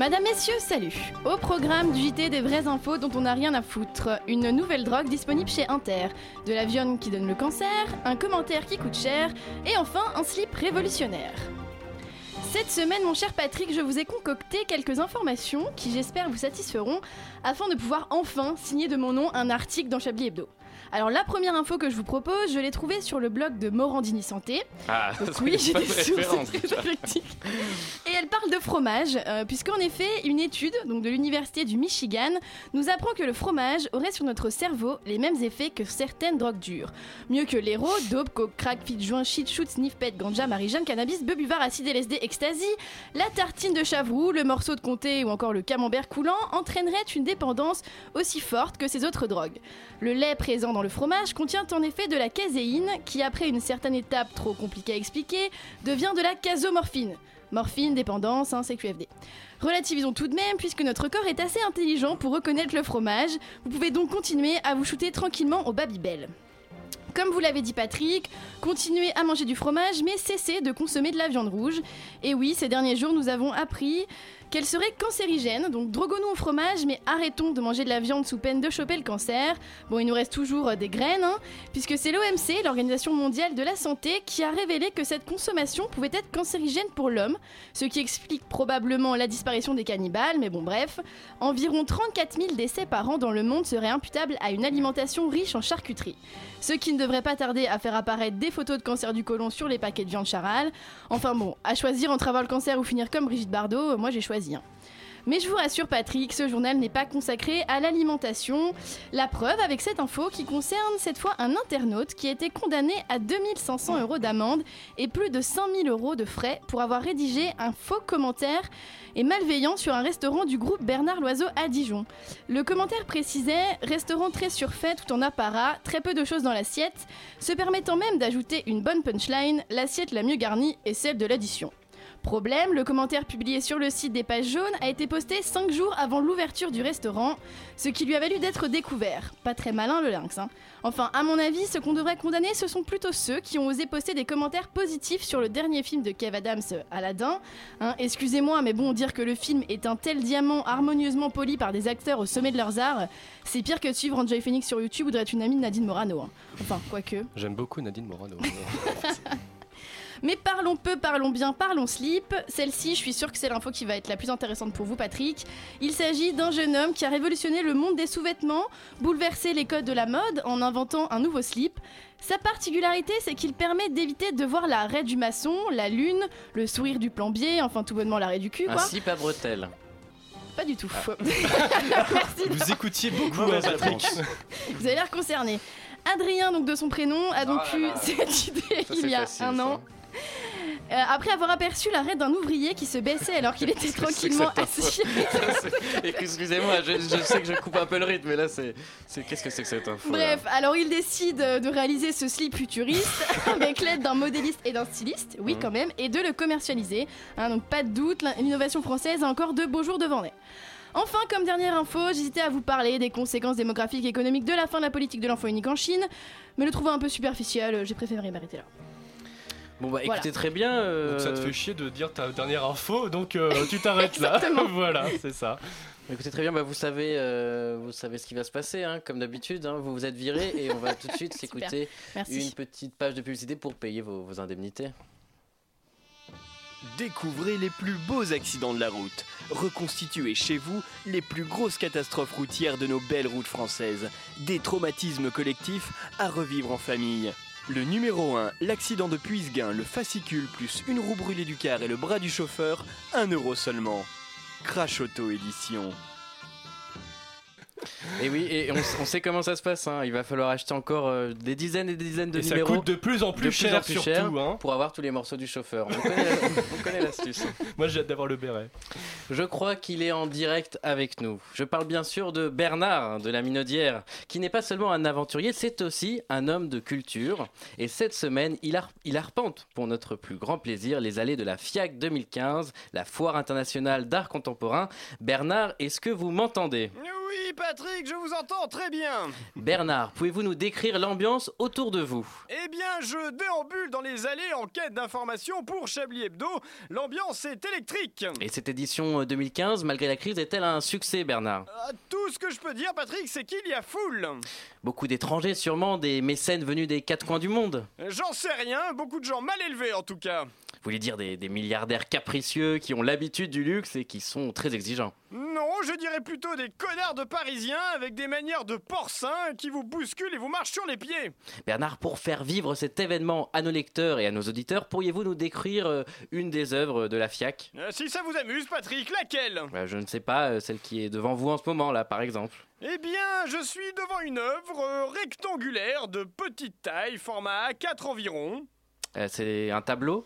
Speaker 5: Madame, messieurs, salut Au programme du JT des vraies infos dont on n'a rien à foutre, une nouvelle drogue disponible chez Inter, de la viande qui donne le cancer, un commentaire qui coûte cher, et enfin un slip révolutionnaire. Cette semaine, mon cher Patrick, je vous ai concocté quelques informations qui j'espère vous satisferont afin de pouvoir enfin signer de mon nom un article dans Chablis Hebdo. Alors la première info que je vous propose, je l'ai trouvée sur le blog de Morandini Santé.
Speaker 1: Ah,
Speaker 5: Donc oui,
Speaker 1: référence,
Speaker 5: c'est
Speaker 1: déjà.
Speaker 5: très éclectique. Et elle parle de fromage, euh, puisqu'en effet, une étude donc de l'université du Michigan nous apprend que le fromage aurait sur notre cerveau les mêmes effets que certaines drogues dures. Mieux que l'héros, dope, coke, crack, fit, joint, shit, shoot, sniff, pet, ganja, marijane, cannabis, beubuvar, acide, LSD, ecstasy, la tartine de chavroux, le morceau de comté ou encore le camembert coulant entraînerait une dépendance aussi forte que ces autres drogues. Le lait présent le fromage contient en effet de la caséine qui, après une certaine étape trop compliquée à expliquer, devient de la casomorphine. Morphine, dépendance, hein, CQFD. Relativisons tout de même, puisque notre corps est assez intelligent pour reconnaître le fromage. Vous pouvez donc continuer à vous shooter tranquillement au Babybel. Comme vous l'avez dit Patrick, continuez à manger du fromage, mais cessez de consommer de la viande rouge. Et oui, ces derniers jours, nous avons appris qu'elle serait cancérigène, donc droguons-nous au fromage, mais arrêtons de manger de la viande sous peine de choper le cancer. Bon, il nous reste toujours euh, des graines, hein, puisque c'est l'OMC, l'Organisation mondiale de la santé, qui a révélé que cette consommation pouvait être cancérigène pour l'homme, ce qui explique probablement la disparition des cannibales, mais bon bref. Environ 34 000 décès par an dans le monde seraient imputables à une alimentation riche en charcuterie. Ce qui ne devrait pas tarder à faire apparaître des photos de cancer du côlon sur les paquets de viande charal. Enfin bon, à choisir entre avoir le cancer ou finir comme Brigitte Bardot, moi j'ai choisi. Mais je vous rassure Patrick, ce journal n'est pas consacré à l'alimentation. La preuve avec cette info qui concerne cette fois un internaute qui a été condamné à 2500 euros d'amende et plus de 5000 euros de frais pour avoir rédigé un faux commentaire et malveillant sur un restaurant du groupe Bernard Loiseau à Dijon. Le commentaire précisait restaurant très surfait tout en apparat, très peu de choses dans l'assiette, se permettant même d'ajouter une bonne punchline, l'assiette la mieux garnie est celle de l'addition. Problème, le commentaire publié sur le site des pages jaunes a été posté 5 jours avant l'ouverture du restaurant, ce qui lui a valu d'être découvert. Pas très malin le lynx. Hein. Enfin, à mon avis, ce qu'on devrait condamner, ce sont plutôt ceux qui ont osé poster des commentaires positifs sur le dernier film de Kev Adams, Aladdin. Hein, Excusez-moi, mais bon, dire que le film est un tel diamant harmonieusement poli par des acteurs au sommet de leurs arts, c'est pire que de suivre Enjoy Phoenix sur YouTube ou d'être une amie de Nadine Morano. hein. Enfin, quoique.
Speaker 3: J'aime beaucoup Nadine Morano. [laughs]
Speaker 5: Mais parlons peu, parlons bien, parlons slip. Celle-ci, je suis sûre que c'est l'info qui va être la plus intéressante pour vous, Patrick. Il s'agit d'un jeune homme qui a révolutionné le monde des sous-vêtements, bouleversé les codes de la mode en inventant un nouveau slip. Sa particularité, c'est qu'il permet d'éviter de voir la raie du maçon, la lune, le sourire du plombier, enfin tout bonnement l'arrêt du cul,
Speaker 1: Un slip à bretelles.
Speaker 5: Pas du tout.
Speaker 1: Ah. [laughs]
Speaker 5: Merci.
Speaker 3: Vous écoutiez beaucoup, hein, Patrick. [laughs]
Speaker 5: Vous avez l'air concerné. Adrien, donc de son prénom, a donc
Speaker 1: Oh là
Speaker 5: eu
Speaker 1: là.
Speaker 5: cette idée
Speaker 1: Ça,
Speaker 5: il y a
Speaker 1: facile,
Speaker 5: un
Speaker 1: ça.
Speaker 5: Euh, après avoir aperçu l'arrêt d'un ouvrier qui se baissait alors qu'il [laughs] était tranquillement assis. [laughs]
Speaker 1: Excusez-moi, je, je sais que je coupe un peu le rythme, mais là, c'est. Qu'est-ce que c'est que cette info
Speaker 5: Bref, alors il décide euh, de réaliser ce slip futuriste [laughs] avec l'aide d'un modéliste et d'un styliste, oui
Speaker 1: Mhm.
Speaker 5: quand même, et de le commercialiser. Hein, donc pas de doute, l'innovation française a encore de beaux jours devant elle. Enfin, comme dernière info, j'hésitais à vous parler des conséquences démographiques et économiques de la fin de la politique de l'enfant unique en Chine, mais le trouvant un peu superficiel, euh, j'ai préféré m'arrêter là.
Speaker 1: Bon, bah
Speaker 5: Voilà.
Speaker 1: écoutez, très bien. euh,
Speaker 3: Donc ça te fait chier de dire ta dernière info, donc euh, [laughs] tu t'arrêtes là. [laughs] Voilà, c'est ça.
Speaker 1: Écoutez très bien, bah, vous savez, euh, vous savez ce qui va se passer, hein, comme d'habitude. hein, vous vous êtes viré et on va tout de suite [laughs] s'écouter
Speaker 5: Merci.
Speaker 1: une petite page de publicité pour payer vos, vos indemnités.
Speaker 8: Découvrez les plus beaux accidents de la route. Reconstituez chez vous les plus grosses catastrophes routières de nos belles routes françaises. Des traumatismes collectifs à revivre en famille. Le numéro 1, l'accident de Puisguin, le fascicule plus une roue brûlée du car et le bras du chauffeur, 1 euro seulement. Crash Auto Édition.
Speaker 1: Et oui, et on, on sait comment ça se passe. hein, Il va falloir acheter encore euh, des dizaines et des dizaines de
Speaker 3: Et ça
Speaker 1: numéros.
Speaker 3: coûte de plus en plus cher, surtout, hein.
Speaker 1: pour avoir tous les morceaux du chauffeur. On connaît, on connaît l'astuce. [laughs]
Speaker 3: Moi j'ai hâte d'avoir le béret.
Speaker 1: Je crois qu'il est en direct avec nous. Je parle bien sûr de Bernard de la Minaudière, qui n'est pas seulement un aventurier, c'est aussi un homme de culture. Et cette semaine, il, ar- il arpente pour notre plus grand plaisir les allées de la FIAC 2015, la Foire internationale d'art contemporain. Bernard, est-ce que vous m'entendez?
Speaker 4: Oui, Patrick, je vous entends très bien.
Speaker 1: Bernard, pouvez-vous nous décrire l'ambiance autour de vous?
Speaker 4: Eh bien, je déambule dans les allées en quête d'informations pour Chablis Hebdo. L'ambiance est électrique.
Speaker 1: Et cette édition euh, 2015, malgré la crise, est-elle un succès, Bernard?
Speaker 4: Ah, Tout ce que je peux dire, Patrick, c'est qu'il y a foule.
Speaker 1: Beaucoup d'étrangers, sûrement, des mécènes venus des quatre coins du monde.
Speaker 4: J'en sais rien, beaucoup de gens mal élevés en tout cas.
Speaker 1: Vous voulez dire des, des milliardaires capricieux qui ont l'habitude du luxe et qui sont très exigeants?
Speaker 4: Non, je dirais plutôt des connards de Parisiens avec des manières de porcins qui vous bousculent et vous marchent sur les pieds.
Speaker 1: Bernard, pour faire vivre cet événement à nos lecteurs et à nos auditeurs, pourriez-vous nous décrire euh, une des œuvres de la FIAC?
Speaker 4: Euh, si ça vous amuse, Patrick, laquelle?
Speaker 1: Euh, Je ne sais pas, celle qui est devant vous en ce moment, là, par exemple.
Speaker 4: Eh bien, je suis devant une œuvre rectangulaire de petite taille, format A4 environ.
Speaker 1: Euh, C'est un tableau?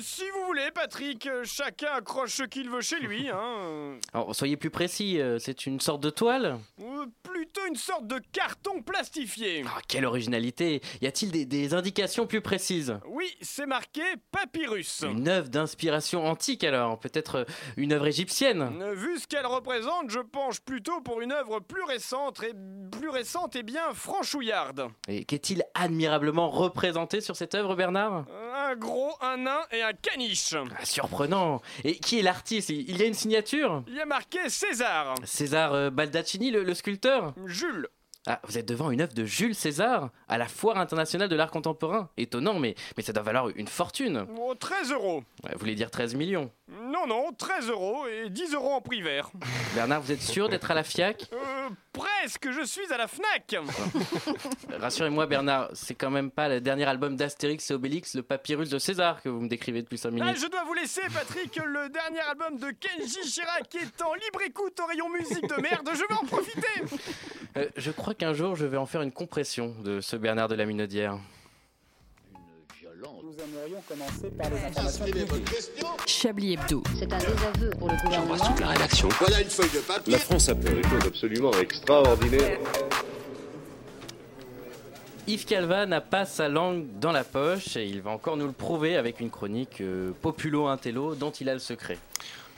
Speaker 4: Si vous voulez, Patrick, euh, chacun accroche ce qu'il veut chez lui. Hein. [laughs]
Speaker 1: Alors, soyez plus précis, euh, c'est une sorte de toile?
Speaker 4: Euh, plutôt une sorte de carton plastifié.
Speaker 1: Ah, Quelle originalité Y a-t-il des, des indications plus précises?
Speaker 4: Oui, c'est marqué papyrus.
Speaker 1: Une œuvre d'inspiration antique alors Peut-être euh, une œuvre égyptienne?
Speaker 4: Vu ce qu'elle représente, je penche plutôt pour une œuvre plus récente et plus récente et bien franchouillarde.
Speaker 1: Et qu'est-il admirablement représenté sur cette œuvre, Bernard?
Speaker 4: Un gros, un nain et un caniche.
Speaker 1: Ah, Surprenant Et qui est l'artiste? Il y a une signature?
Speaker 4: Il y a marqué César.
Speaker 1: César euh, Baldaccini, le, le sculpteur?
Speaker 4: Jules.
Speaker 1: Ah, vous êtes devant une œuvre de Jules César à la Foire internationale de l'art contemporain. Étonnant, mais, mais ça doit valoir une fortune.
Speaker 4: Oh, 13 euros.
Speaker 1: Ouais, Vous voulez dire 13 millions.
Speaker 4: Non, non, 13 euros et 10 euros en prix vert.
Speaker 1: Bernard, vous êtes sûr d'être à la FIAC
Speaker 4: Euh, presque, je suis à la FNAC. [laughs]
Speaker 1: Rassurez-moi, Bernard, c'est quand même pas le dernier album d'Astérix et Obélix, le papyrus de César, que vous me décrivez depuis 5
Speaker 4: Ah,
Speaker 1: minutes.
Speaker 4: je dois vous laisser, Patrick, le dernier album de Kenji Chirac est en libre écoute au rayon musique de merde. Je vais en profiter.
Speaker 1: Euh, je crois qu'un jour, je vais en faire une compression de ce Bernard de la Minaudière.
Speaker 9: Nous aimerions commencer par les informations publiques.
Speaker 6: Chablis Hebdo.
Speaker 10: C'est un désaveu pour le gouvernement.
Speaker 11: la rédaction. Voilà une feuille de papier. La France a fait des choses absolument extraordinaires.
Speaker 1: Yves Calva n'a pas sa langue dans la poche et il va encore nous le prouver avec une chronique euh, populo-intello dont il a le secret.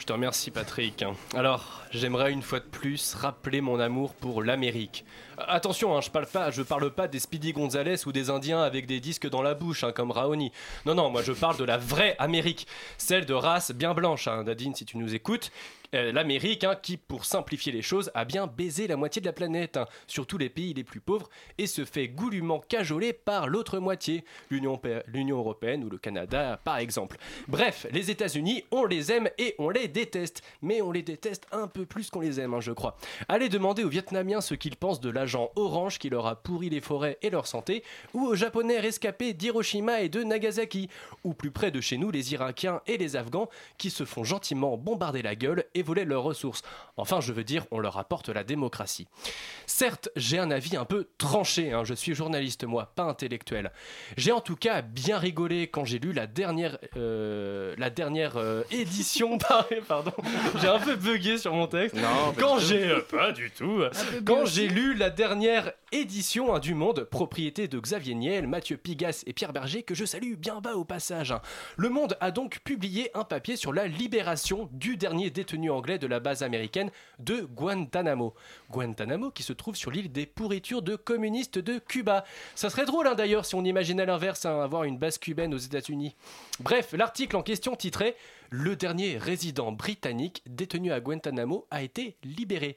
Speaker 3: Je te remercie Patrick. Alors, j'aimerais une fois de plus rappeler mon amour pour l'Amérique. Euh, Attention, hein, je parle pas, je parle pas des Speedy Gonzales ou des Indiens avec des disques dans la bouche, hein, comme Raoni. Non, non, moi je parle de la vraie Amérique, celle de race bien blanche. Hein, Nadine, si tu nous écoutes, Euh, l'Amérique, hein, qui, pour simplifier les choses, a bien baisé la moitié de la planète, hein, surtout les pays les plus pauvres, et se fait goulûment cajoler par l'autre moitié, l'Union européenne ou le Canada, par exemple. Bref, les États-Unis, on les aime et on les déteste, mais on les déteste un peu plus qu'on les aime, hein, je crois. Allez demander aux Vietnamiens ce qu'ils pensent de l'agent orange qui leur a pourri les forêts et leur santé, ou aux Japonais rescapés d'Hiroshima et de Nagasaki, ou plus près de chez nous, les Irakiens et les Afghans qui se font gentiment bombarder la gueule et voler leurs ressources. Enfin, je veux dire, on leur apporte la démocratie. Certes, j'ai un avis un peu tranché, hein, je suis journaliste moi, pas intellectuel. J'ai en tout cas bien rigolé quand j'ai lu la dernière, euh, la dernière euh, édition, [laughs] pardon, j'ai un peu bugué sur mon texte.
Speaker 1: Non,
Speaker 3: quand j'ai, euh, pas du tout, quand j'ai lu la dernière édition hein, du Monde, propriété de Xavier Niel, Mathieu Pigas et Pierre Berger, que je salue bien bas au passage. hein. Le Monde a donc publié un papier sur la libération du dernier détenu anglais de la base américaine de Guantanamo. Guantanamo qui se trouve sur l'île des pourritures de communistes de Cuba. Ça serait drôle hein, d'ailleurs si on imaginait l'inverse, hein, avoir une base cubaine aux États-Unis. Bref, l'article en question titrait Le dernier résident britannique détenu à Guantanamo a été libéré.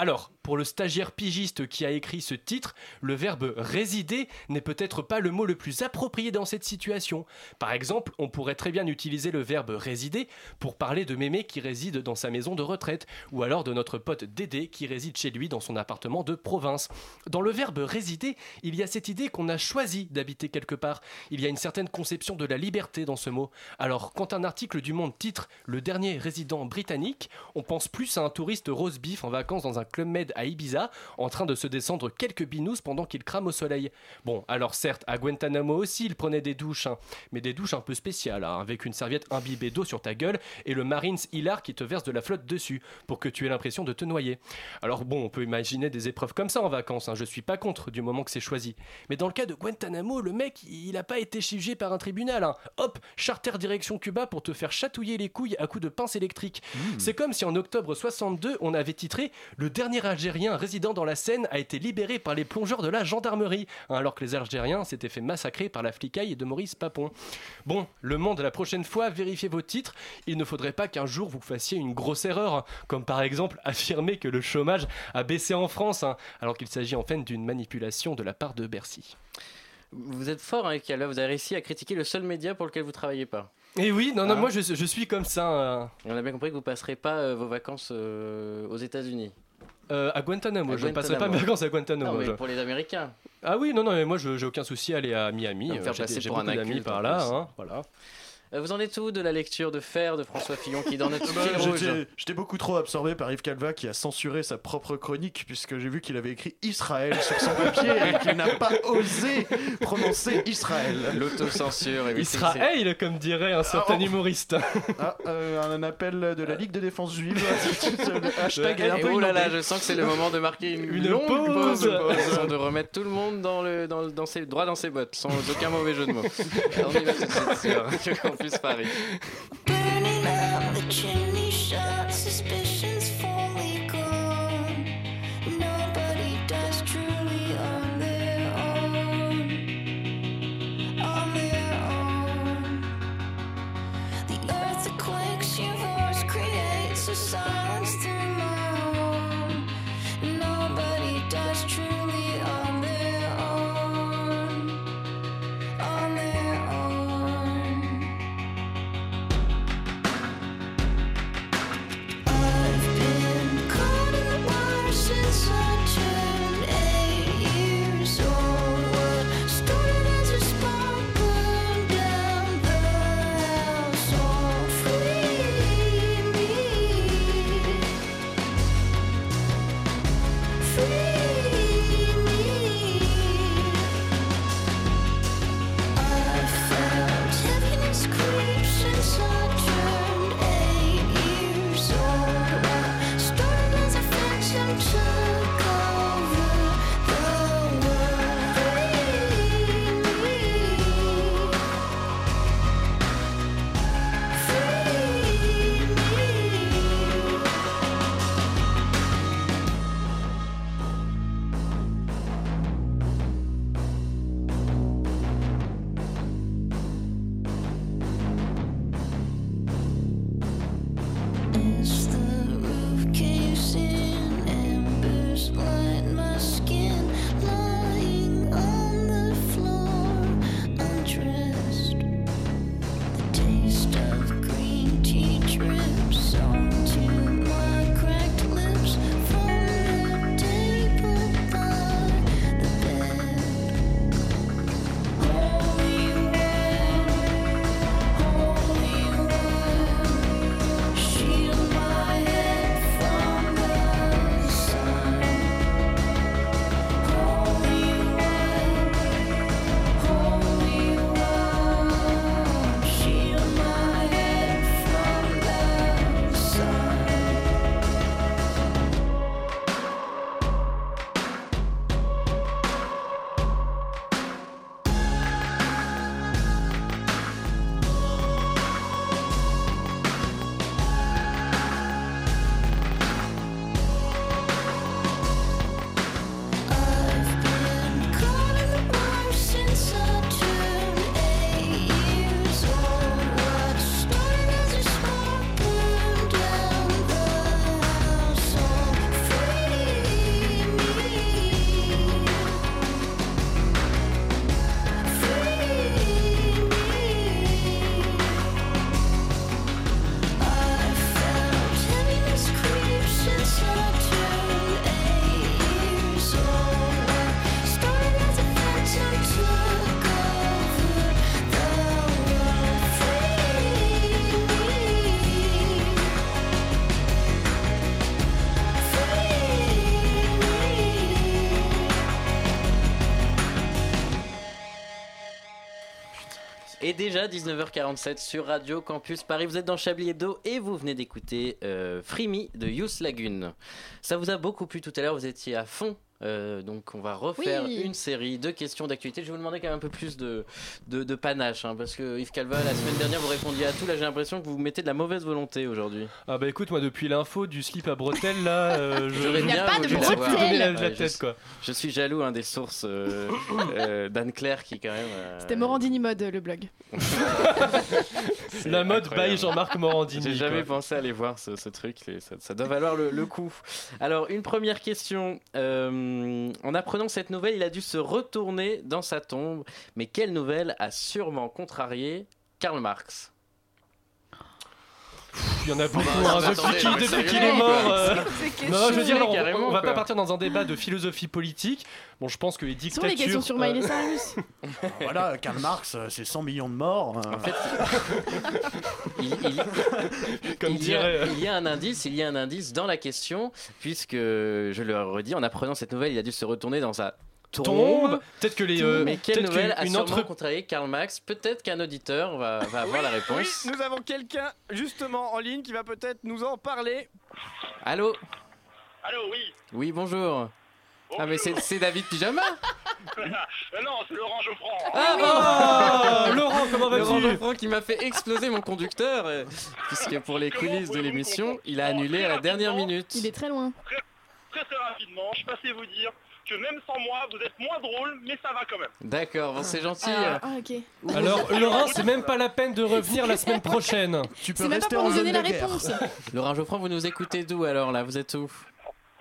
Speaker 3: Alors, pour le stagiaire pigiste qui a écrit ce titre, le verbe résider n'est peut-être pas le mot le plus approprié dans cette situation. Par exemple, on pourrait très bien utiliser le verbe résider pour parler de Mémé qui réside dans sa maison de retraite, ou alors de notre pote Dédé qui réside chez lui dans son appartement de province. Dans le verbe résider, il y a cette idée qu'on a choisi d'habiter quelque part. Il y a une certaine conception de la liberté dans ce mot. Alors, quand un article du Monde titre Le dernier résident britannique, on pense plus à un touriste rose beef en vacances dans un club med à Ibiza, en train de se descendre quelques binous pendant qu'il crame au soleil. Bon, alors certes, à Guantanamo aussi, il prenait des douches, hein, mais des douches un peu spéciales, hein, avec une serviette imbibée d'eau sur ta gueule et le Marines Hilar qui te verse de la flotte dessus, pour que tu aies l'impression de te noyer. Alors bon, on peut imaginer des épreuves comme ça en vacances, hein, je suis pas contre du moment que c'est choisi. Mais dans le cas de Guantanamo, le mec, il a pas été jugé par un tribunal. hein. Hop, charter direction Cuba pour te faire chatouiller les couilles à coups de pince électrique. C'est comme si en octobre 62, on avait titré Le dernier Algérien résident dans la Seine a été libéré par les plongeurs de la gendarmerie, hein, alors que les Algériens s'étaient fait massacrer par la flicaille de Maurice Papon. Bon, le monde, la prochaine fois, vérifiez vos titres. Il ne faudrait pas qu'un jour vous fassiez une grosse erreur, comme par exemple affirmer que le chômage a baissé en France, hein, alors qu'il s'agit en fait d'une manipulation de la part de Bercy.
Speaker 1: Vous êtes fort, hein, Calva, vous avez réussi à critiquer le seul média pour lequel vous travaillez pas.
Speaker 3: Et oui, non, non,
Speaker 1: Hein
Speaker 3: moi je, je suis comme ça. euh,
Speaker 1: on a bien compris que vous passerez pas euh, vos vacances euh, aux États-Unis.
Speaker 3: Euh, à Guantanamo,
Speaker 1: À
Speaker 3: je ne passerai pas mes vacances à Guantanamo.
Speaker 1: Non, mais
Speaker 3: je-
Speaker 1: pour les Américains.
Speaker 3: Ah oui, non, non, mais moi je- j'ai aucun souci à aller à Miami. Euh, j'ai-
Speaker 1: passer
Speaker 3: J'ai
Speaker 1: pour un
Speaker 3: beaucoup d'amis par là, hein, voilà.
Speaker 1: Euh, vous en êtes où de la lecture de Fer de François Fillon qui est dans [laughs] notre
Speaker 2: Bah,
Speaker 1: fil rouge
Speaker 2: J'étais beaucoup trop absorbé par Yves Calva qui a censuré sa propre chronique puisque j'ai vu qu'il avait écrit Israël sur son papier et qu'il n'a pas osé prononcer Israël.
Speaker 1: L'autocensure. oui,
Speaker 3: Israël, comme dirait un certain
Speaker 2: oh.
Speaker 3: humoriste.
Speaker 2: Ah, euh, un appel de la Ligue de défense juive. [laughs] Hashtag est un
Speaker 1: Et
Speaker 2: peu
Speaker 1: oh là là, je sens que c'est le moment de marquer une,
Speaker 3: Une
Speaker 1: longue
Speaker 3: pause.
Speaker 1: pause, de remettre tout le monde dans le, dans, le- dans ses, droit dans ses bottes, sans aucun mauvais jeu de mots. [laughs] Alors, on y va tout de suite sur Radio Campus Paris. Et déjà 19h47 sur Radio Campus Paris, vous êtes dans Chablis Hebdo et vous venez d'écouter euh, Freemy de Youth Lagoon. Ça vous a beaucoup plu tout à l'heure, vous étiez à fond. Euh, donc on va refaire
Speaker 5: Oui.
Speaker 1: une série de questions d'actualité. Je vais vous demander quand même un peu plus de, de, de panache, hein, parce que Yves Calva, la semaine dernière, vous répondiez à tout. Là, j'ai l'impression que vous mettez de la mauvaise volonté aujourd'hui.
Speaker 3: Ah bah écoute, moi depuis l'info du slip à bretelles là, euh, [laughs] je
Speaker 1: bien
Speaker 5: pas de
Speaker 3: donner la,
Speaker 1: Ouais,
Speaker 3: la
Speaker 1: je
Speaker 3: tête quoi.
Speaker 1: Je suis jaloux hein, des sources euh, [coughs] euh, d'Anne-Claire qui quand même... euh,
Speaker 5: C'était Morandini Mode, le blog.
Speaker 3: La mode
Speaker 1: incroyable.
Speaker 3: by Jean-Marc Morandini.
Speaker 1: J'ai jamais
Speaker 3: quoi.
Speaker 1: pensé aller voir ce, ce truc, ça, ça doit valoir le, le coup. Alors, une première question. Euh, en apprenant cette nouvelle, il a dû se retourner dans sa tombe. Mais quelle nouvelle a sûrement contrarié Karl Marx
Speaker 3: Il y en a beaucoup.
Speaker 1: bah,
Speaker 3: hein,
Speaker 1: attendez,
Speaker 3: depuis qu'il- est mort. euh, Non, je veux dire, on- on va pas partir dans un débat de philosophie politique. Bon, je pense que les
Speaker 5: Sur
Speaker 3: dictatures.
Speaker 5: les questions sur
Speaker 3: euh,
Speaker 5: Miley Cyrus. [laughs]
Speaker 2: Voilà, Karl Marx, euh, c'est 100 millions de morts. euh,
Speaker 1: En fait, [laughs] il, il-
Speaker 3: Comme
Speaker 1: il y a,
Speaker 3: dirait.
Speaker 1: il y a un indice, il y a un indice dans la question, puisque je le redis, en apprenant cette nouvelle, il a dû se retourner dans sa tombe.
Speaker 3: Peut-être que les. euh,
Speaker 1: Mais quelle nouvelle a
Speaker 3: qu'une
Speaker 1: sûrement
Speaker 3: entre-
Speaker 1: contrarié Karl Marx Peut-être qu'un auditeur va, va avoir la réponse.
Speaker 4: Oui, nous avons quelqu'un justement en ligne qui va peut-être nous en parler.
Speaker 1: Allô
Speaker 12: Allô, oui.
Speaker 1: Oui, bonjour. Ah, mais c'est David Pyjama [laughs]
Speaker 12: Euh, non, c'est Laurent Geoffrand.
Speaker 3: Ah, Laurent, comment
Speaker 1: Laurent
Speaker 3: vas-tu
Speaker 1: Geoffrand qui m'a fait exploser mon conducteur, euh, puisque pour les coulisses de l'émission, il a annulé à la dernière minute.
Speaker 5: Il est très loin.
Speaker 12: Très très rapidement, je passais vous dire que même sans moi, vous êtes moins drôle, mais ça va quand même.
Speaker 1: D'accord, bon, c'est gentil.
Speaker 5: Ah, ah, ok.
Speaker 3: Alors, [laughs] Laurent, c'est même pas la peine de revenir la semaine prochaine. [laughs]
Speaker 2: Tu peux
Speaker 5: C'est même pas
Speaker 2: rester
Speaker 5: pour
Speaker 2: en
Speaker 5: nous
Speaker 2: zone
Speaker 5: donner
Speaker 2: de
Speaker 5: la
Speaker 2: guerre.
Speaker 5: réponse. [laughs]
Speaker 1: Laurent Geoffrand, vous nous écoutez d'où alors là? Vous êtes où?